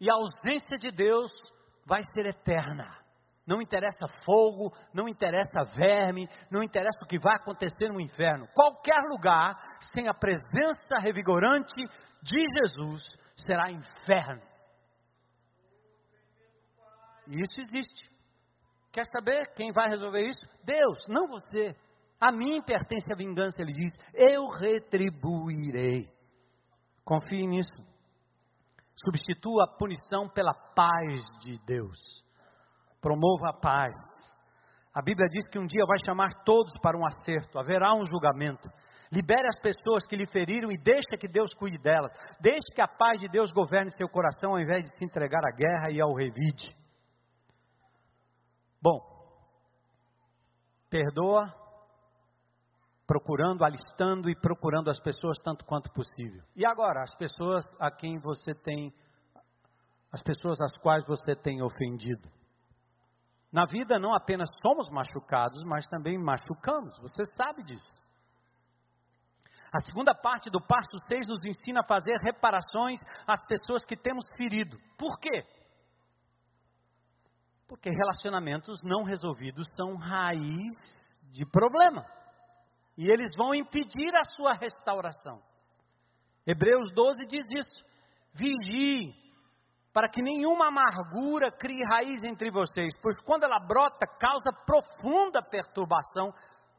e a ausência de Deus vai ser eterna. Não interessa fogo, não interessa verme, não interessa o que vai acontecer no inferno. Qualquer lugar sem a presença revigorante de Jesus será inferno. E isso existe. Quer saber quem vai resolver isso? Deus, não você. A mim pertence a vingança, ele diz, eu retribuirei. Confie nisso. Substitua a punição pela paz de Deus. Promova a paz. A Bíblia diz que um dia vai chamar todos para um acerto, haverá um julgamento. Libere as pessoas que lhe feriram e deixe que Deus cuide delas. Deixe que a paz de Deus governe seu coração ao invés de se entregar à guerra e ao revide. Bom, perdoa procurando, alistando e procurando as pessoas tanto quanto possível. E agora, as pessoas a quem você tem, as pessoas às quais você tem ofendido. Na vida não apenas somos machucados, mas também machucamos, você sabe disso. A segunda parte do passo 6 nos ensina a fazer reparações às pessoas que temos ferido. Por quê? Porque relacionamentos não resolvidos são raiz de problema e eles vão impedir a sua restauração. Hebreus 12 diz isso. Vigie, para que nenhuma amargura crie raiz entre vocês, pois quando ela brota, causa profunda perturbação,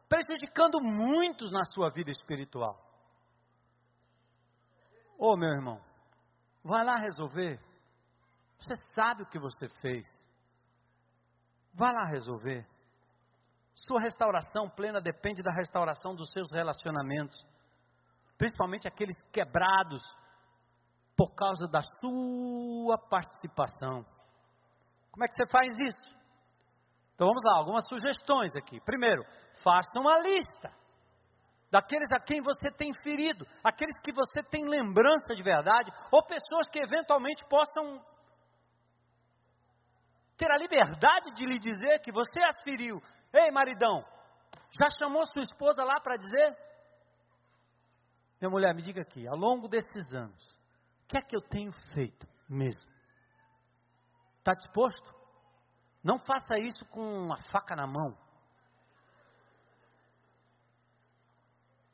prejudicando muitos na sua vida espiritual. Ô oh, meu irmão, vai lá resolver. Você sabe o que você fez. Vai lá resolver. Sua restauração plena depende da restauração dos seus relacionamentos, principalmente aqueles quebrados por causa da sua participação. Como é que você faz isso? Então vamos lá, algumas sugestões aqui. Primeiro, faça uma lista daqueles a quem você tem ferido, aqueles que você tem lembrança de verdade, ou pessoas que eventualmente possam ter a liberdade de lhe dizer que você as feriu. Ei, maridão, já chamou sua esposa lá para dizer? Minha mulher, me diga aqui, ao longo desses anos, o que é que eu tenho feito mesmo? Está disposto? Não faça isso com uma faca na mão.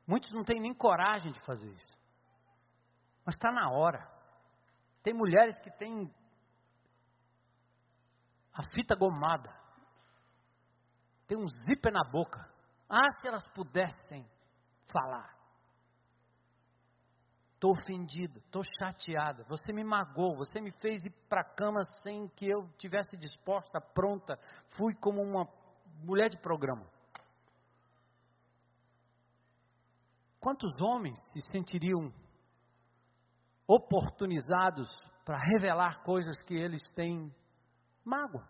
Muitos não têm nem coragem de fazer isso. Mas está na hora. Tem mulheres que têm a fita gomada. Tem um zíper na boca. Ah, se elas pudessem falar. Estou ofendida, estou chateada. Você me magoou, você me fez ir para a cama sem que eu tivesse disposta, pronta. Fui como uma mulher de programa. Quantos homens se sentiriam oportunizados para revelar coisas que eles têm mágoa?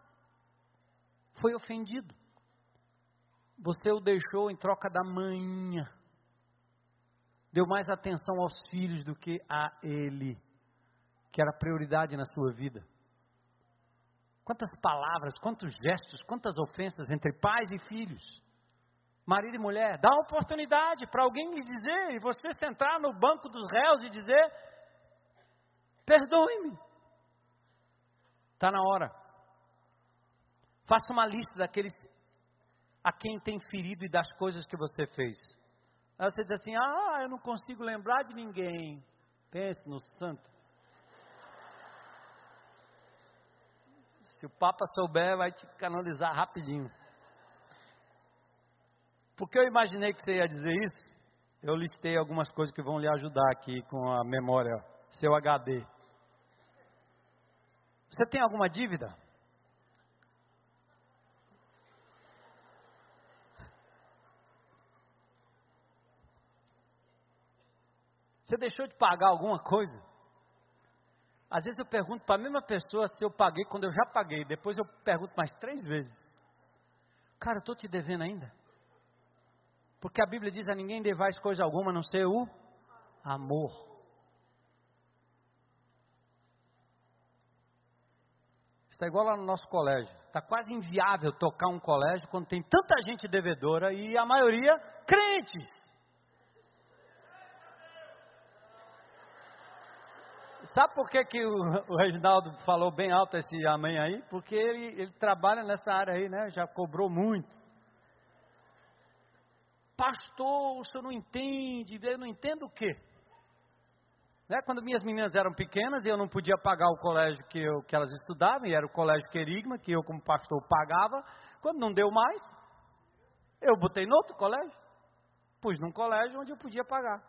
Foi ofendido. Você o deixou em troca da manhã. Deu mais atenção aos filhos do que a ele, que era prioridade na sua vida. Quantas palavras, quantos gestos, quantas ofensas entre pais e filhos marido e mulher, dá oportunidade para alguém lhe dizer, e você sentar no banco dos réus e dizer: perdoe-me. Está na hora. Faça uma lista daqueles a quem tem ferido e das coisas que você fez. Aí você diz assim: ah, eu não consigo lembrar de ninguém. Pense no santo. Se o Papa souber, vai te canonizar rapidinho. Porque eu imaginei que você ia dizer isso, eu listei algumas coisas que vão lhe ajudar aqui com a memória, seu HD. Você tem alguma dívida? Você deixou de pagar alguma coisa? Às vezes eu pergunto para a mesma pessoa se eu paguei quando eu já paguei. Depois eu pergunto mais três vezes. Cara, eu estou te devendo ainda? Porque a Bíblia diz a ninguém devais coisa alguma a não ser o amor. Está igual lá no nosso colégio. Está quase inviável tocar um colégio quando tem tanta gente devedora e a maioria crentes. Sabe por que, que o, o Reginaldo falou bem alto esse amém aí? Porque ele, ele trabalha nessa área aí, né? Já cobrou muito pastor, o senhor não entende, eu não entendo o quê? Né? Quando minhas meninas eram pequenas, eu não podia pagar o colégio que, eu, que elas estudavam, e era o colégio Querigma, que eu como pastor pagava, quando não deu mais, eu botei no outro colégio, pus num colégio onde eu podia pagar.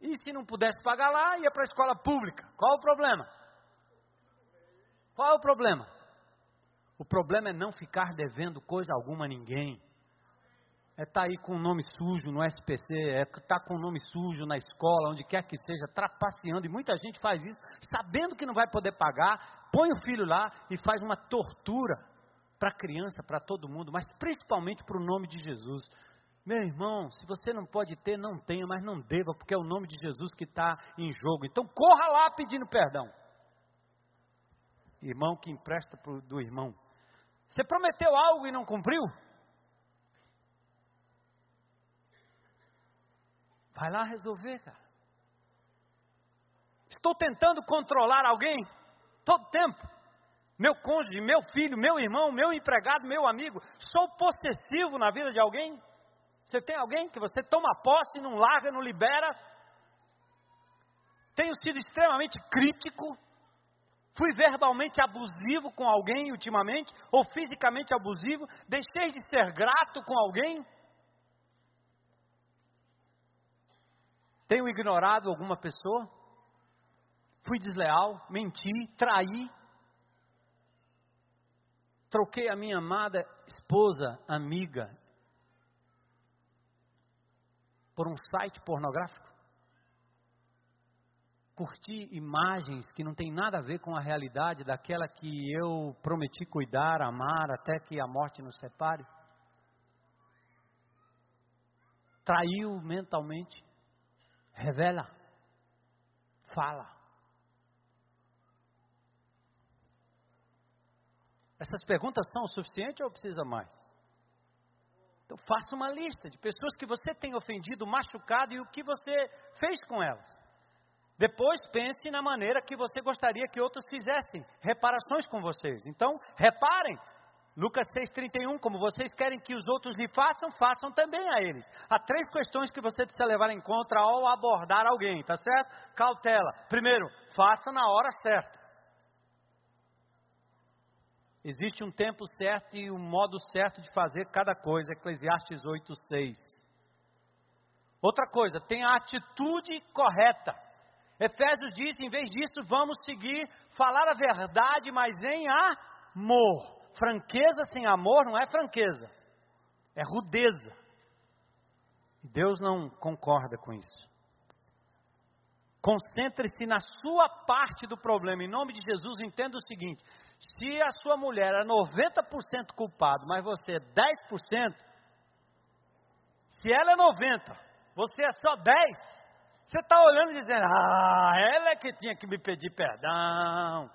E se não pudesse pagar lá, ia para a escola pública. Qual o problema? Qual o problema? O problema é não ficar devendo coisa alguma a ninguém é estar tá aí com o nome sujo no SPC, é estar tá com o nome sujo na escola, onde quer que seja, trapaceando, e muita gente faz isso, sabendo que não vai poder pagar, põe o filho lá e faz uma tortura para a criança, para todo mundo, mas principalmente para o nome de Jesus. Meu irmão, se você não pode ter, não tenha, mas não deva, porque é o nome de Jesus que está em jogo. Então corra lá pedindo perdão. Irmão que empresta pro, do irmão. Você prometeu algo e não cumpriu? Vai lá resolver, cara. Estou tentando controlar alguém todo tempo. Meu cônjuge, meu filho, meu irmão, meu empregado, meu amigo. Sou possessivo na vida de alguém? Você tem alguém que você toma posse, não larga, não libera? tenho sido extremamente crítico, fui verbalmente abusivo com alguém ultimamente, ou fisicamente abusivo, deixei de ser grato com alguém. Tenho ignorado alguma pessoa? Fui desleal, menti, traí. Troquei a minha amada esposa, amiga, por um site pornográfico? Curti imagens que não tem nada a ver com a realidade daquela que eu prometi cuidar, amar, até que a morte nos separe? Traiu mentalmente? Revela. Fala. Essas perguntas são o suficiente ou precisa mais? Então faça uma lista de pessoas que você tem ofendido, machucado e o que você fez com elas. Depois pense na maneira que você gostaria que outros fizessem reparações com vocês. Então, reparem Lucas 6,31, como vocês querem que os outros lhe façam, façam também a eles. Há três questões que você precisa levar em conta ao abordar alguém, tá certo? Cautela. Primeiro, faça na hora certa. Existe um tempo certo e um modo certo de fazer cada coisa. Eclesiastes 8,6. Outra coisa, tenha a atitude correta. Efésios diz, em vez disso, vamos seguir, falar a verdade, mas em amor. Franqueza sem amor não é franqueza, é rudeza. Deus não concorda com isso. Concentre-se na sua parte do problema. Em nome de Jesus, entenda o seguinte: se a sua mulher é 90% culpado, mas você é 10%, se ela é 90%, você é só 10%, você está olhando e dizendo: Ah, ela é que tinha que me pedir perdão.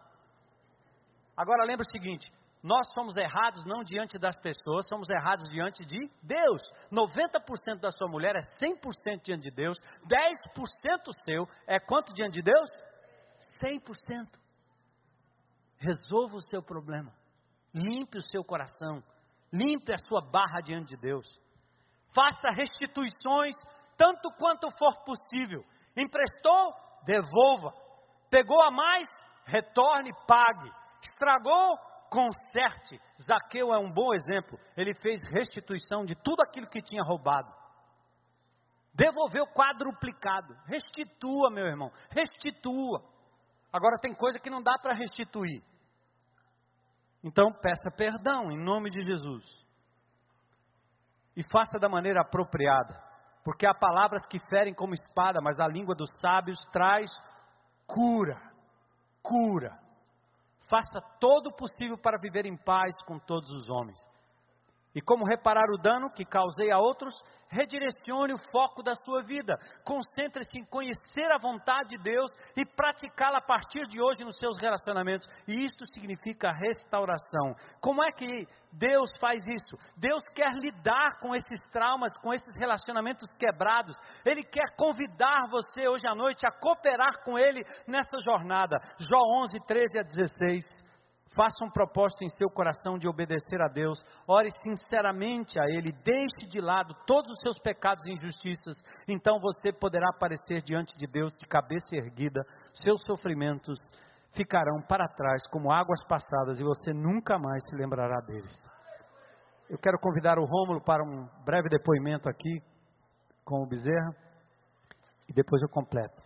Agora lembre o seguinte: nós somos errados não diante das pessoas, somos errados diante de Deus. 90% da sua mulher é 100% diante de Deus, 10% seu é quanto diante de Deus? 100%. Resolva o seu problema, limpe o seu coração, limpe a sua barra diante de Deus. Faça restituições tanto quanto for possível. Emprestou? Devolva. Pegou a mais? Retorne, pague. Estragou? conserte. Zaqueu é um bom exemplo. Ele fez restituição de tudo aquilo que tinha roubado. Devolveu quadruplicado. Restitua, meu irmão. Restitua. Agora tem coisa que não dá para restituir. Então peça perdão em nome de Jesus. E faça da maneira apropriada. Porque há palavras que ferem como espada, mas a língua dos sábios traz cura. Cura. Faça todo o possível para viver em paz com todos os homens. E como reparar o dano que causei a outros, redirecione o foco da sua vida. Concentre-se em conhecer a vontade de Deus e praticá-la a partir de hoje nos seus relacionamentos. E isso significa restauração. Como é que Deus faz isso? Deus quer lidar com esses traumas, com esses relacionamentos quebrados. Ele quer convidar você hoje à noite a cooperar com Ele nessa jornada. Jó 11, 13 a 16. Faça um propósito em seu coração de obedecer a Deus. Ore sinceramente a Ele. Deixe de lado todos os seus pecados e injustiças. Então você poderá aparecer diante de Deus de cabeça erguida. Seus sofrimentos ficarão para trás como águas passadas e você nunca mais se lembrará deles. Eu quero convidar o Rômulo para um breve depoimento aqui com o Bezerra e depois eu completo.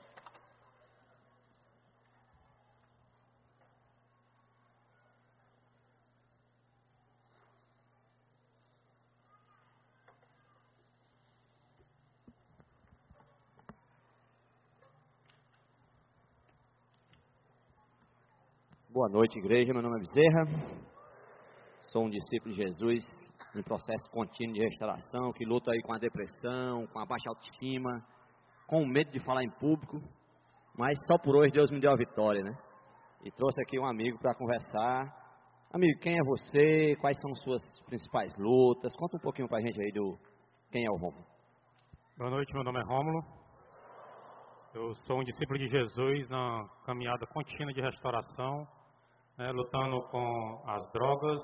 Boa noite, igreja. Meu nome é Bezerra. Sou um discípulo de Jesus em processo contínuo de restauração, que luta aí com a depressão, com a baixa autoestima, com o medo de falar em público. Mas só por hoje Deus me deu a vitória, né? E trouxe aqui um amigo para conversar. Amigo, quem é você? Quais são suas principais lutas? Conta um pouquinho para a gente aí do quem é o Rômulo. Boa noite, meu nome é Rômulo. Eu sou um discípulo de Jesus na caminhada contínua de restauração né, lutando com as drogas,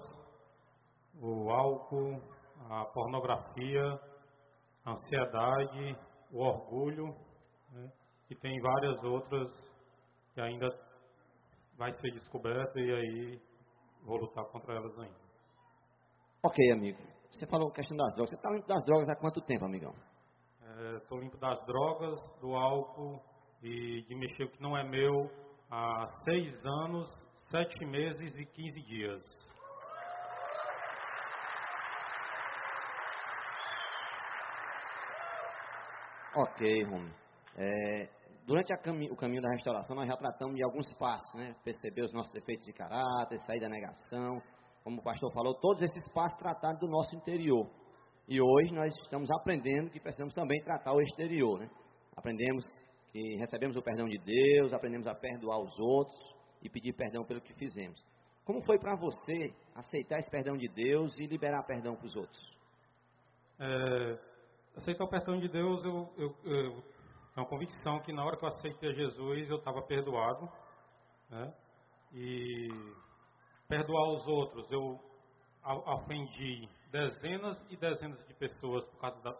o álcool, a pornografia, a ansiedade, o orgulho né, que tem várias outras que ainda vai ser descoberta e aí vou lutar contra elas ainda. Ok, amigo. Você falou questão das drogas. Você está limpo das drogas há quanto tempo, amigão? Estou é, limpo das drogas, do álcool e de mexer o que não é meu há seis anos, sete meses e quinze dias. Ok, Romulo. É, durante cami o caminho da restauração, nós já tratamos de alguns passos, né? Perceber os nossos defeitos de caráter, sair da negação. Como o pastor falou, todos esses passos tratados do nosso interior. E hoje nós estamos aprendendo que precisamos também tratar o exterior, né? Aprendemos que recebemos o perdão de Deus, aprendemos a perdoar os outros e pedir perdão pelo que fizemos. Como foi para você aceitar esse perdão de Deus e liberar perdão para os outros? É, aceitar o perdão de Deus, eu, eu, eu é uma convicção que na hora que eu aceitei Jesus eu estava perdoado. Né? E perdoar os outros, eu ofendi dezenas e dezenas de pessoas por causa da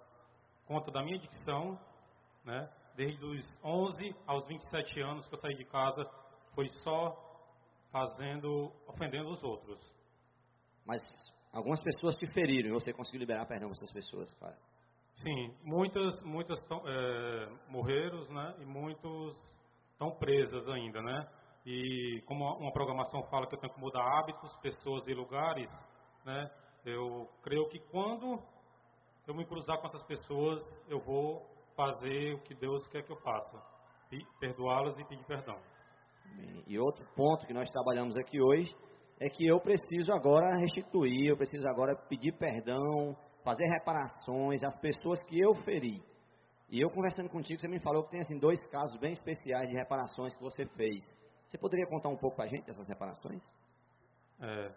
conta da minha adicção, né? Desde os 11 aos 27 anos que eu saí de casa, foi só fazendo, ofendendo os outros. Mas algumas pessoas te feriram e você conseguiu liberar perdão para essas pessoas, cara. Sim, muitas, muitas é, morreram, né? E muitos estão presas ainda, né? E como uma programação fala que eu tenho que mudar hábitos, pessoas e lugares, né? Eu creio que quando eu me cruzar com essas pessoas, eu vou fazer o que Deus quer que eu faça, perdoá-las e pedir perdão. E outro ponto que nós trabalhamos aqui hoje é que eu preciso agora restituir, eu preciso agora pedir perdão, fazer reparações às pessoas que eu feri. E eu conversando contigo, você me falou que tem assim dois casos bem especiais de reparações que você fez. Você poderia contar um pouco para a gente dessas reparações? É,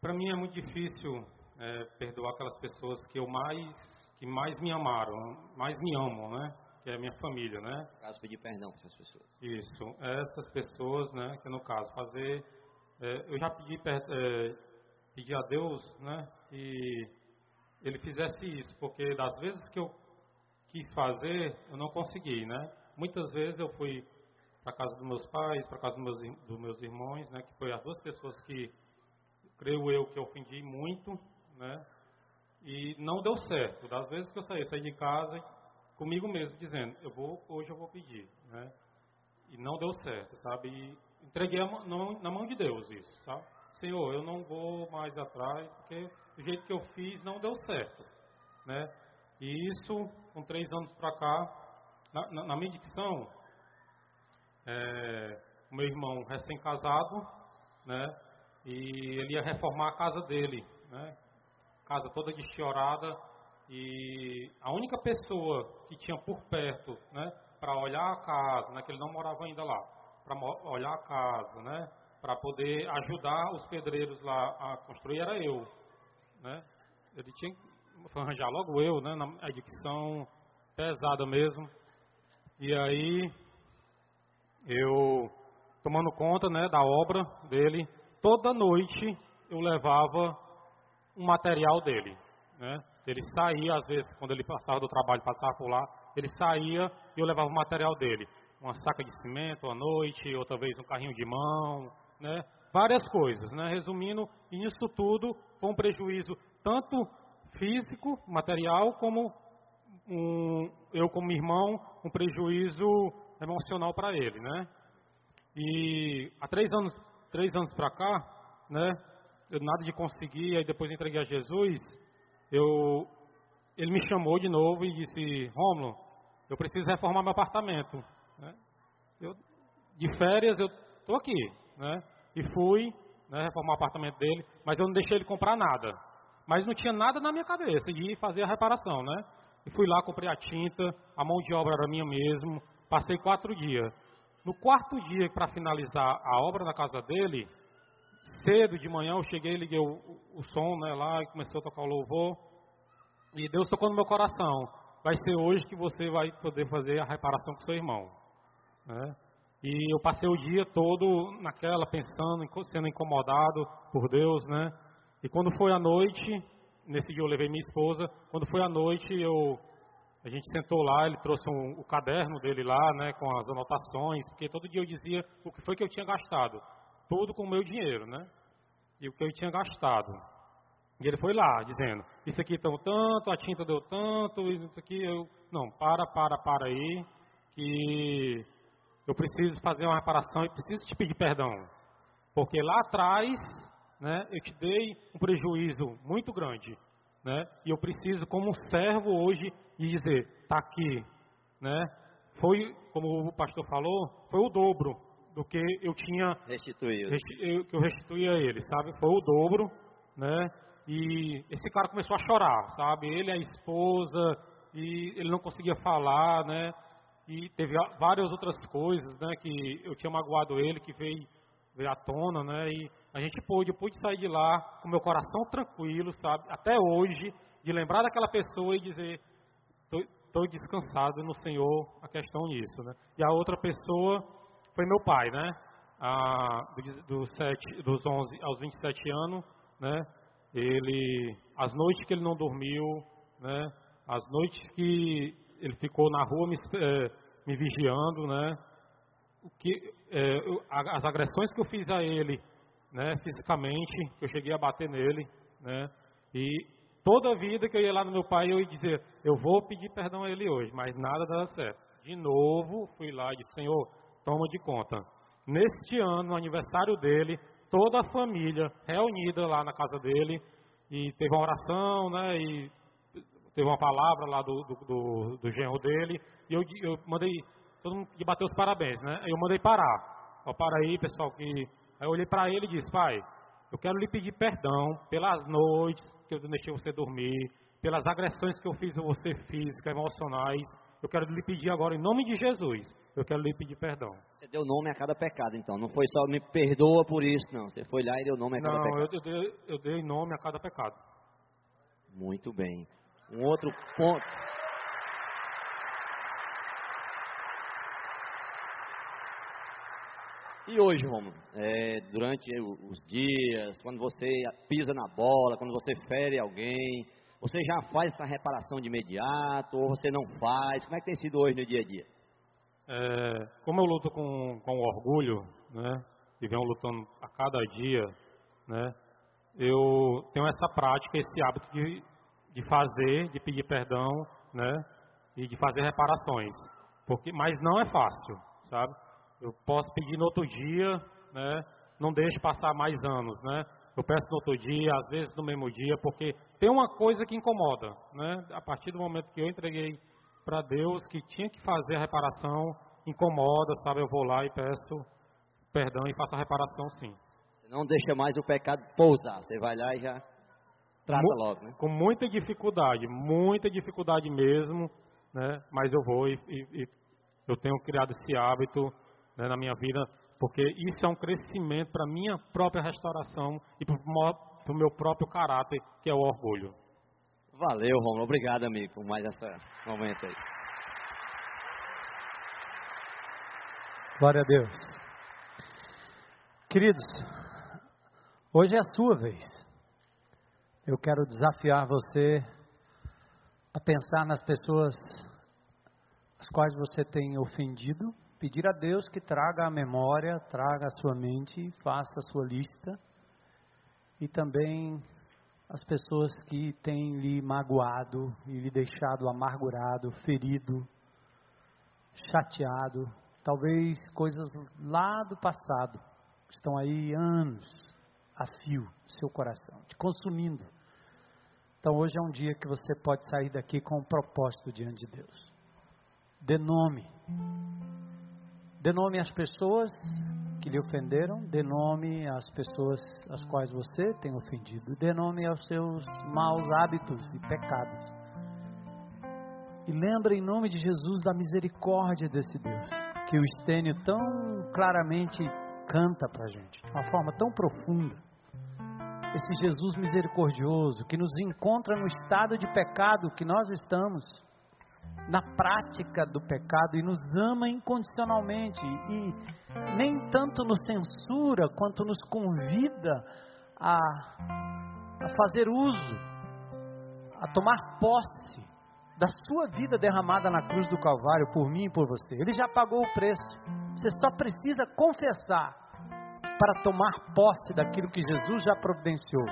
para mim é muito difícil é, perdoar aquelas pessoas que eu mais que mais me amaram, mais me amam, né? Que é a minha família, né? No caso, pedir perdão para essas pessoas. Isso, essas pessoas, né? Que no caso fazer, é, eu já pedi, é, pedi a Deus, né? Que ele fizesse isso, porque das vezes que eu quis fazer, eu não consegui, né? Muitas vezes eu fui para casa dos meus pais, para casa dos meus, dos meus irmãos, né? Que foi as duas pessoas que, creio eu, que eu ofendi muito, né? E não deu certo. Das vezes que eu saí, saí de casa comigo mesmo, dizendo, eu vou, hoje eu vou pedir, né? E não deu certo, sabe? E entreguei na mão de Deus isso, sabe? Senhor, eu não vou mais atrás, porque do jeito que eu fiz não deu certo, né? E isso, com três anos para cá, na, na, na minha dicção, é, meu irmão recém-casado, né? E ele ia reformar a casa dele, né? Casa toda deschiorada e a única pessoa que tinha por perto, né? Para olhar a casa, né? Que ele não morava ainda lá, para olhar a casa, né? Para poder ajudar os pedreiros lá a construir era eu, né? Ele tinha que arranjar logo eu, né? Na adicção pesada mesmo. E aí eu tomando conta, né, da obra dele, toda noite eu levava um material dele, né? Ele saía às vezes quando ele passava do trabalho, passava por lá, ele saía e eu levava o material dele, uma saca de cimento à noite, outra vez um carrinho de mão, né? Várias coisas, né? Resumindo, isso tudo foi um prejuízo tanto físico, material, como um, eu como irmão, um prejuízo emocional para ele, né? E há três anos, três anos para cá, né? Eu nada de conseguir, aí depois entreguei a Jesus, eu, ele me chamou de novo e disse, Romulo, eu preciso reformar meu apartamento. Né? Eu, de férias eu estou aqui, né? E fui, né, reformar o apartamento dele, mas eu não deixei ele comprar nada. Mas não tinha nada na minha cabeça de fazer a reparação, né? E fui lá, comprei a tinta, a mão de obra era minha mesmo, passei quatro dias. No quarto dia, para finalizar a obra na casa dele, cedo de manhã eu cheguei, liguei o, o som né, lá e começou a tocar o louvor. E Deus tocou no meu coração. Vai ser hoje que você vai poder fazer a reparação com seu irmão. Né? E eu passei o dia todo naquela, pensando, sendo incomodado por Deus, né? E quando foi à noite, nesse dia eu levei minha esposa, quando foi à noite eu a gente sentou lá, ele trouxe um, o caderno dele lá, né, com as anotações, porque todo dia eu dizia o que foi que eu tinha gastado. Tudo com o meu dinheiro, né? E o que eu tinha gastado. E ele foi lá, dizendo, isso aqui deu tanto, a tinta deu tanto, isso aqui eu... Não, para, para, para aí, que eu preciso fazer uma reparação e preciso te pedir perdão. Porque lá atrás, né, eu te dei um prejuízo muito grande. Né, e eu preciso, como servo hoje, dizer, está aqui. Né, foi, como o pastor falou, foi o dobro do que eu tinha restituído. Resti, que eu restituí a ele, sabe? Foi o dobro, né? E esse cara começou a chorar, sabe? Ele, a esposa, e ele não conseguia falar, né? E teve várias outras coisas, né? Que eu tinha magoado ele, que veio, veio à tona, né? E a gente pôde, eu pude sair de lá com meu coração tranquilo, sabe? Até hoje, de lembrar daquela pessoa e dizer, estou descansado no Senhor, a questão nisso, né? E a outra pessoa foi meu pai, né? Ah, do, do dos 11 aos 27 anos, né? Ele, as noites que ele não dormiu, né? As noites que ele ficou na rua me, é, me vigiando, né? O que, é, as agressões que eu fiz a ele, né? Fisicamente, que eu cheguei a bater nele, né? E toda a vida que eu ia lá no meu pai, eu ia dizer, eu vou pedir perdão a ele hoje, mas nada dava certo. De novo, fui lá e disse, Senhor, toma de conta. Neste ano, no aniversário dele, toda a família reunida lá na casa dele e teve uma oração, né? E teve uma palavra lá do, do, do, do genro dele e eu, eu mandei todo mundo que bateu os parabéns, né? Eu mandei parar. Ó, para aí, pessoal, que aí eu olhei para ele e disse, pai, eu quero lhe pedir perdão pelas noites que eu deixei você dormir, pelas agressões que eu fiz a você físicas, emocionais. Eu quero lhe pedir agora, em nome de Jesus, eu quero lhe pedir perdão. Você deu nome a cada pecado, então. Não foi só me perdoa por isso, não. Você foi lá e deu nome a cada não, pecado. Não, eu, dei, eu dei nome a cada pecado. Muito bem. Um outro ponto. E hoje, Romulo, é, durante os dias, quando você pisa na bola, quando você fere alguém, você já faz essa reparação de imediato ou você não faz? Como é que tem sido hoje no dia a dia? É, como eu luto com, com orgulho, né, e venho lutando a cada dia, né, eu tenho essa prática, esse hábito de, de fazer, de pedir perdão, né, e de fazer reparações, porque, mas não é fácil, sabe? Eu posso pedir no outro dia, né, não deixe passar mais anos, né? Eu peço no outro dia, às vezes no mesmo dia, porque tem uma coisa que incomoda, né? A partir do momento que eu entreguei para Deus que tinha que fazer a reparação, incomoda, sabe? Eu vou lá e peço perdão e faço a reparação sim. Você não deixa mais o pecado pousar, você vai lá e já trata Mu logo, né? Com muita dificuldade, muita dificuldade mesmo, né? Mas eu vou e, e, e eu tenho criado esse hábito né, na minha vida, porque isso é um crescimento para minha própria restauração e para o meu próprio caráter, que é o orgulho. Valeu, Romulo. Obrigado, amigo, por mais esse momento aí. Glória a Deus. Queridos, hoje é a sua vez. Eu quero desafiar você a pensar nas pessoas as quais você tem ofendido, pedir a Deus que traga a memória, traga a sua mente, faça a sua lista e também as pessoas que têm lhe magoado e lhe deixado amargurado, ferido, chateado, talvez coisas lá do passado, que estão aí anos a fio seu coração, te consumindo. Então hoje é um dia que você pode sair daqui com um propósito diante de Deus. Dê nome. Dê nome às pessoas que lhe ofenderam, dê nome às pessoas às quais você tem ofendido, dê nome aos seus maus hábitos e pecados. E lembre em nome de Jesus da misericórdia desse Deus, que o Estênio tão claramente canta para a gente, de uma forma tão profunda. Esse Jesus misericordioso que nos encontra no estado de pecado que nós estamos na prática do pecado e nos ama incondicionalmente e nem tanto nos censura quanto nos convida a, a fazer uso, a tomar posse da sua vida derramada na cruz do Calvário por mim e por você. Ele já pagou o preço. Você só precisa confessar para tomar posse daquilo que Jesus já providenciou.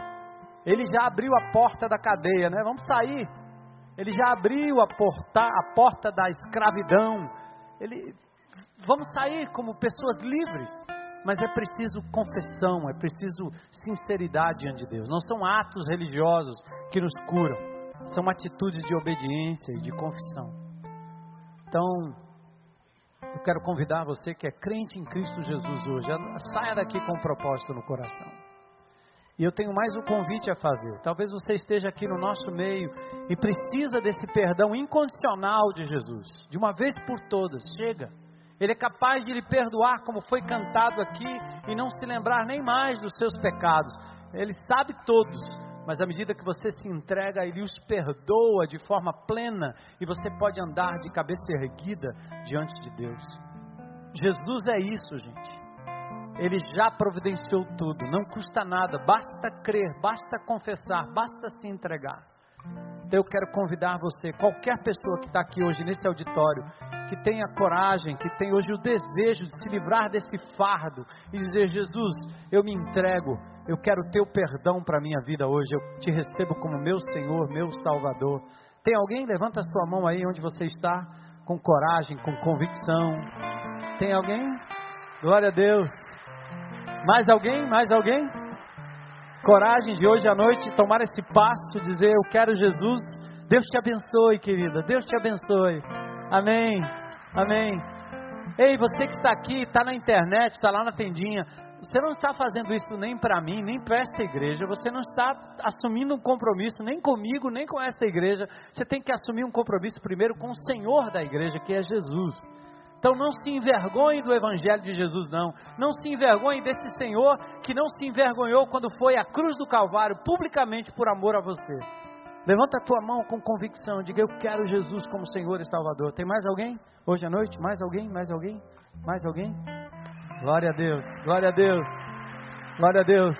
Ele já abriu a porta da cadeia, né? Vamos sair. Ele já abriu a porta, a porta da escravidão. Ele, vamos sair como pessoas livres. Mas é preciso confissão, é preciso sinceridade diante de Deus. Não são atos religiosos que nos curam, são atitudes de obediência e de confissão. Então, eu quero convidar você que é crente em Cristo Jesus hoje, saia daqui com um propósito no coração. E eu tenho mais um convite a fazer. Talvez você esteja aqui no nosso meio e precisa desse perdão incondicional de Jesus, de uma vez por todas. Chega. Ele é capaz de lhe perdoar, como foi cantado aqui, e não se lembrar nem mais dos seus pecados. Ele sabe todos, mas à medida que você se entrega, Ele os perdoa de forma plena e você pode andar de cabeça erguida diante de Deus. Jesus é isso, gente. Ele já providenciou tudo, não custa nada, basta crer, basta confessar, basta se entregar. Então eu quero convidar você, qualquer pessoa que está aqui hoje nesse auditório, que tenha coragem, que tenha hoje o desejo de se livrar desse fardo e dizer: Jesus, eu me entrego, eu quero teu perdão para a minha vida hoje, eu te recebo como meu Senhor, meu Salvador. Tem alguém? Levanta a sua mão aí onde você está, com coragem, com convicção. Tem alguém? Glória a Deus. Mais alguém? Mais alguém? coragem de hoje à noite tomar esse passo, dizer eu quero Jesus. Deus te abençoe, querida. Deus te abençoe. Amém. Amém. Ei, você que está aqui, está na internet, está lá na tendinha, você não está fazendo isso nem para mim, nem para esta igreja. Você não está assumindo um compromisso nem comigo, nem com esta igreja. Você tem que assumir um compromisso primeiro com o Senhor da igreja, que é Jesus. Então não se envergonhe do Evangelho de Jesus, não. Não se envergonhe desse Senhor que não se envergonhou quando foi à cruz do Calvário publicamente por amor a você. Levanta a tua mão com convicção, diga eu quero Jesus como Senhor e Salvador. Tem mais alguém hoje à noite? Mais alguém? Mais alguém? Mais alguém? Glória a Deus, glória a Deus, glória a Deus.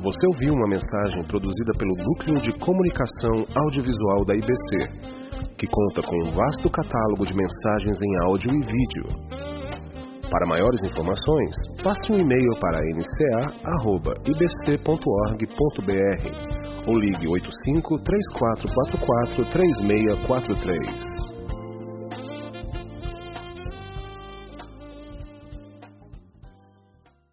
Você ouviu uma mensagem produzida pelo Núcleo de Comunicação Audiovisual da IBC que conta com um vasto catálogo de mensagens em áudio e vídeo. Para maiores informações, passe um e-mail para nca.ibc.org.br ou ligue 85 3444 3643.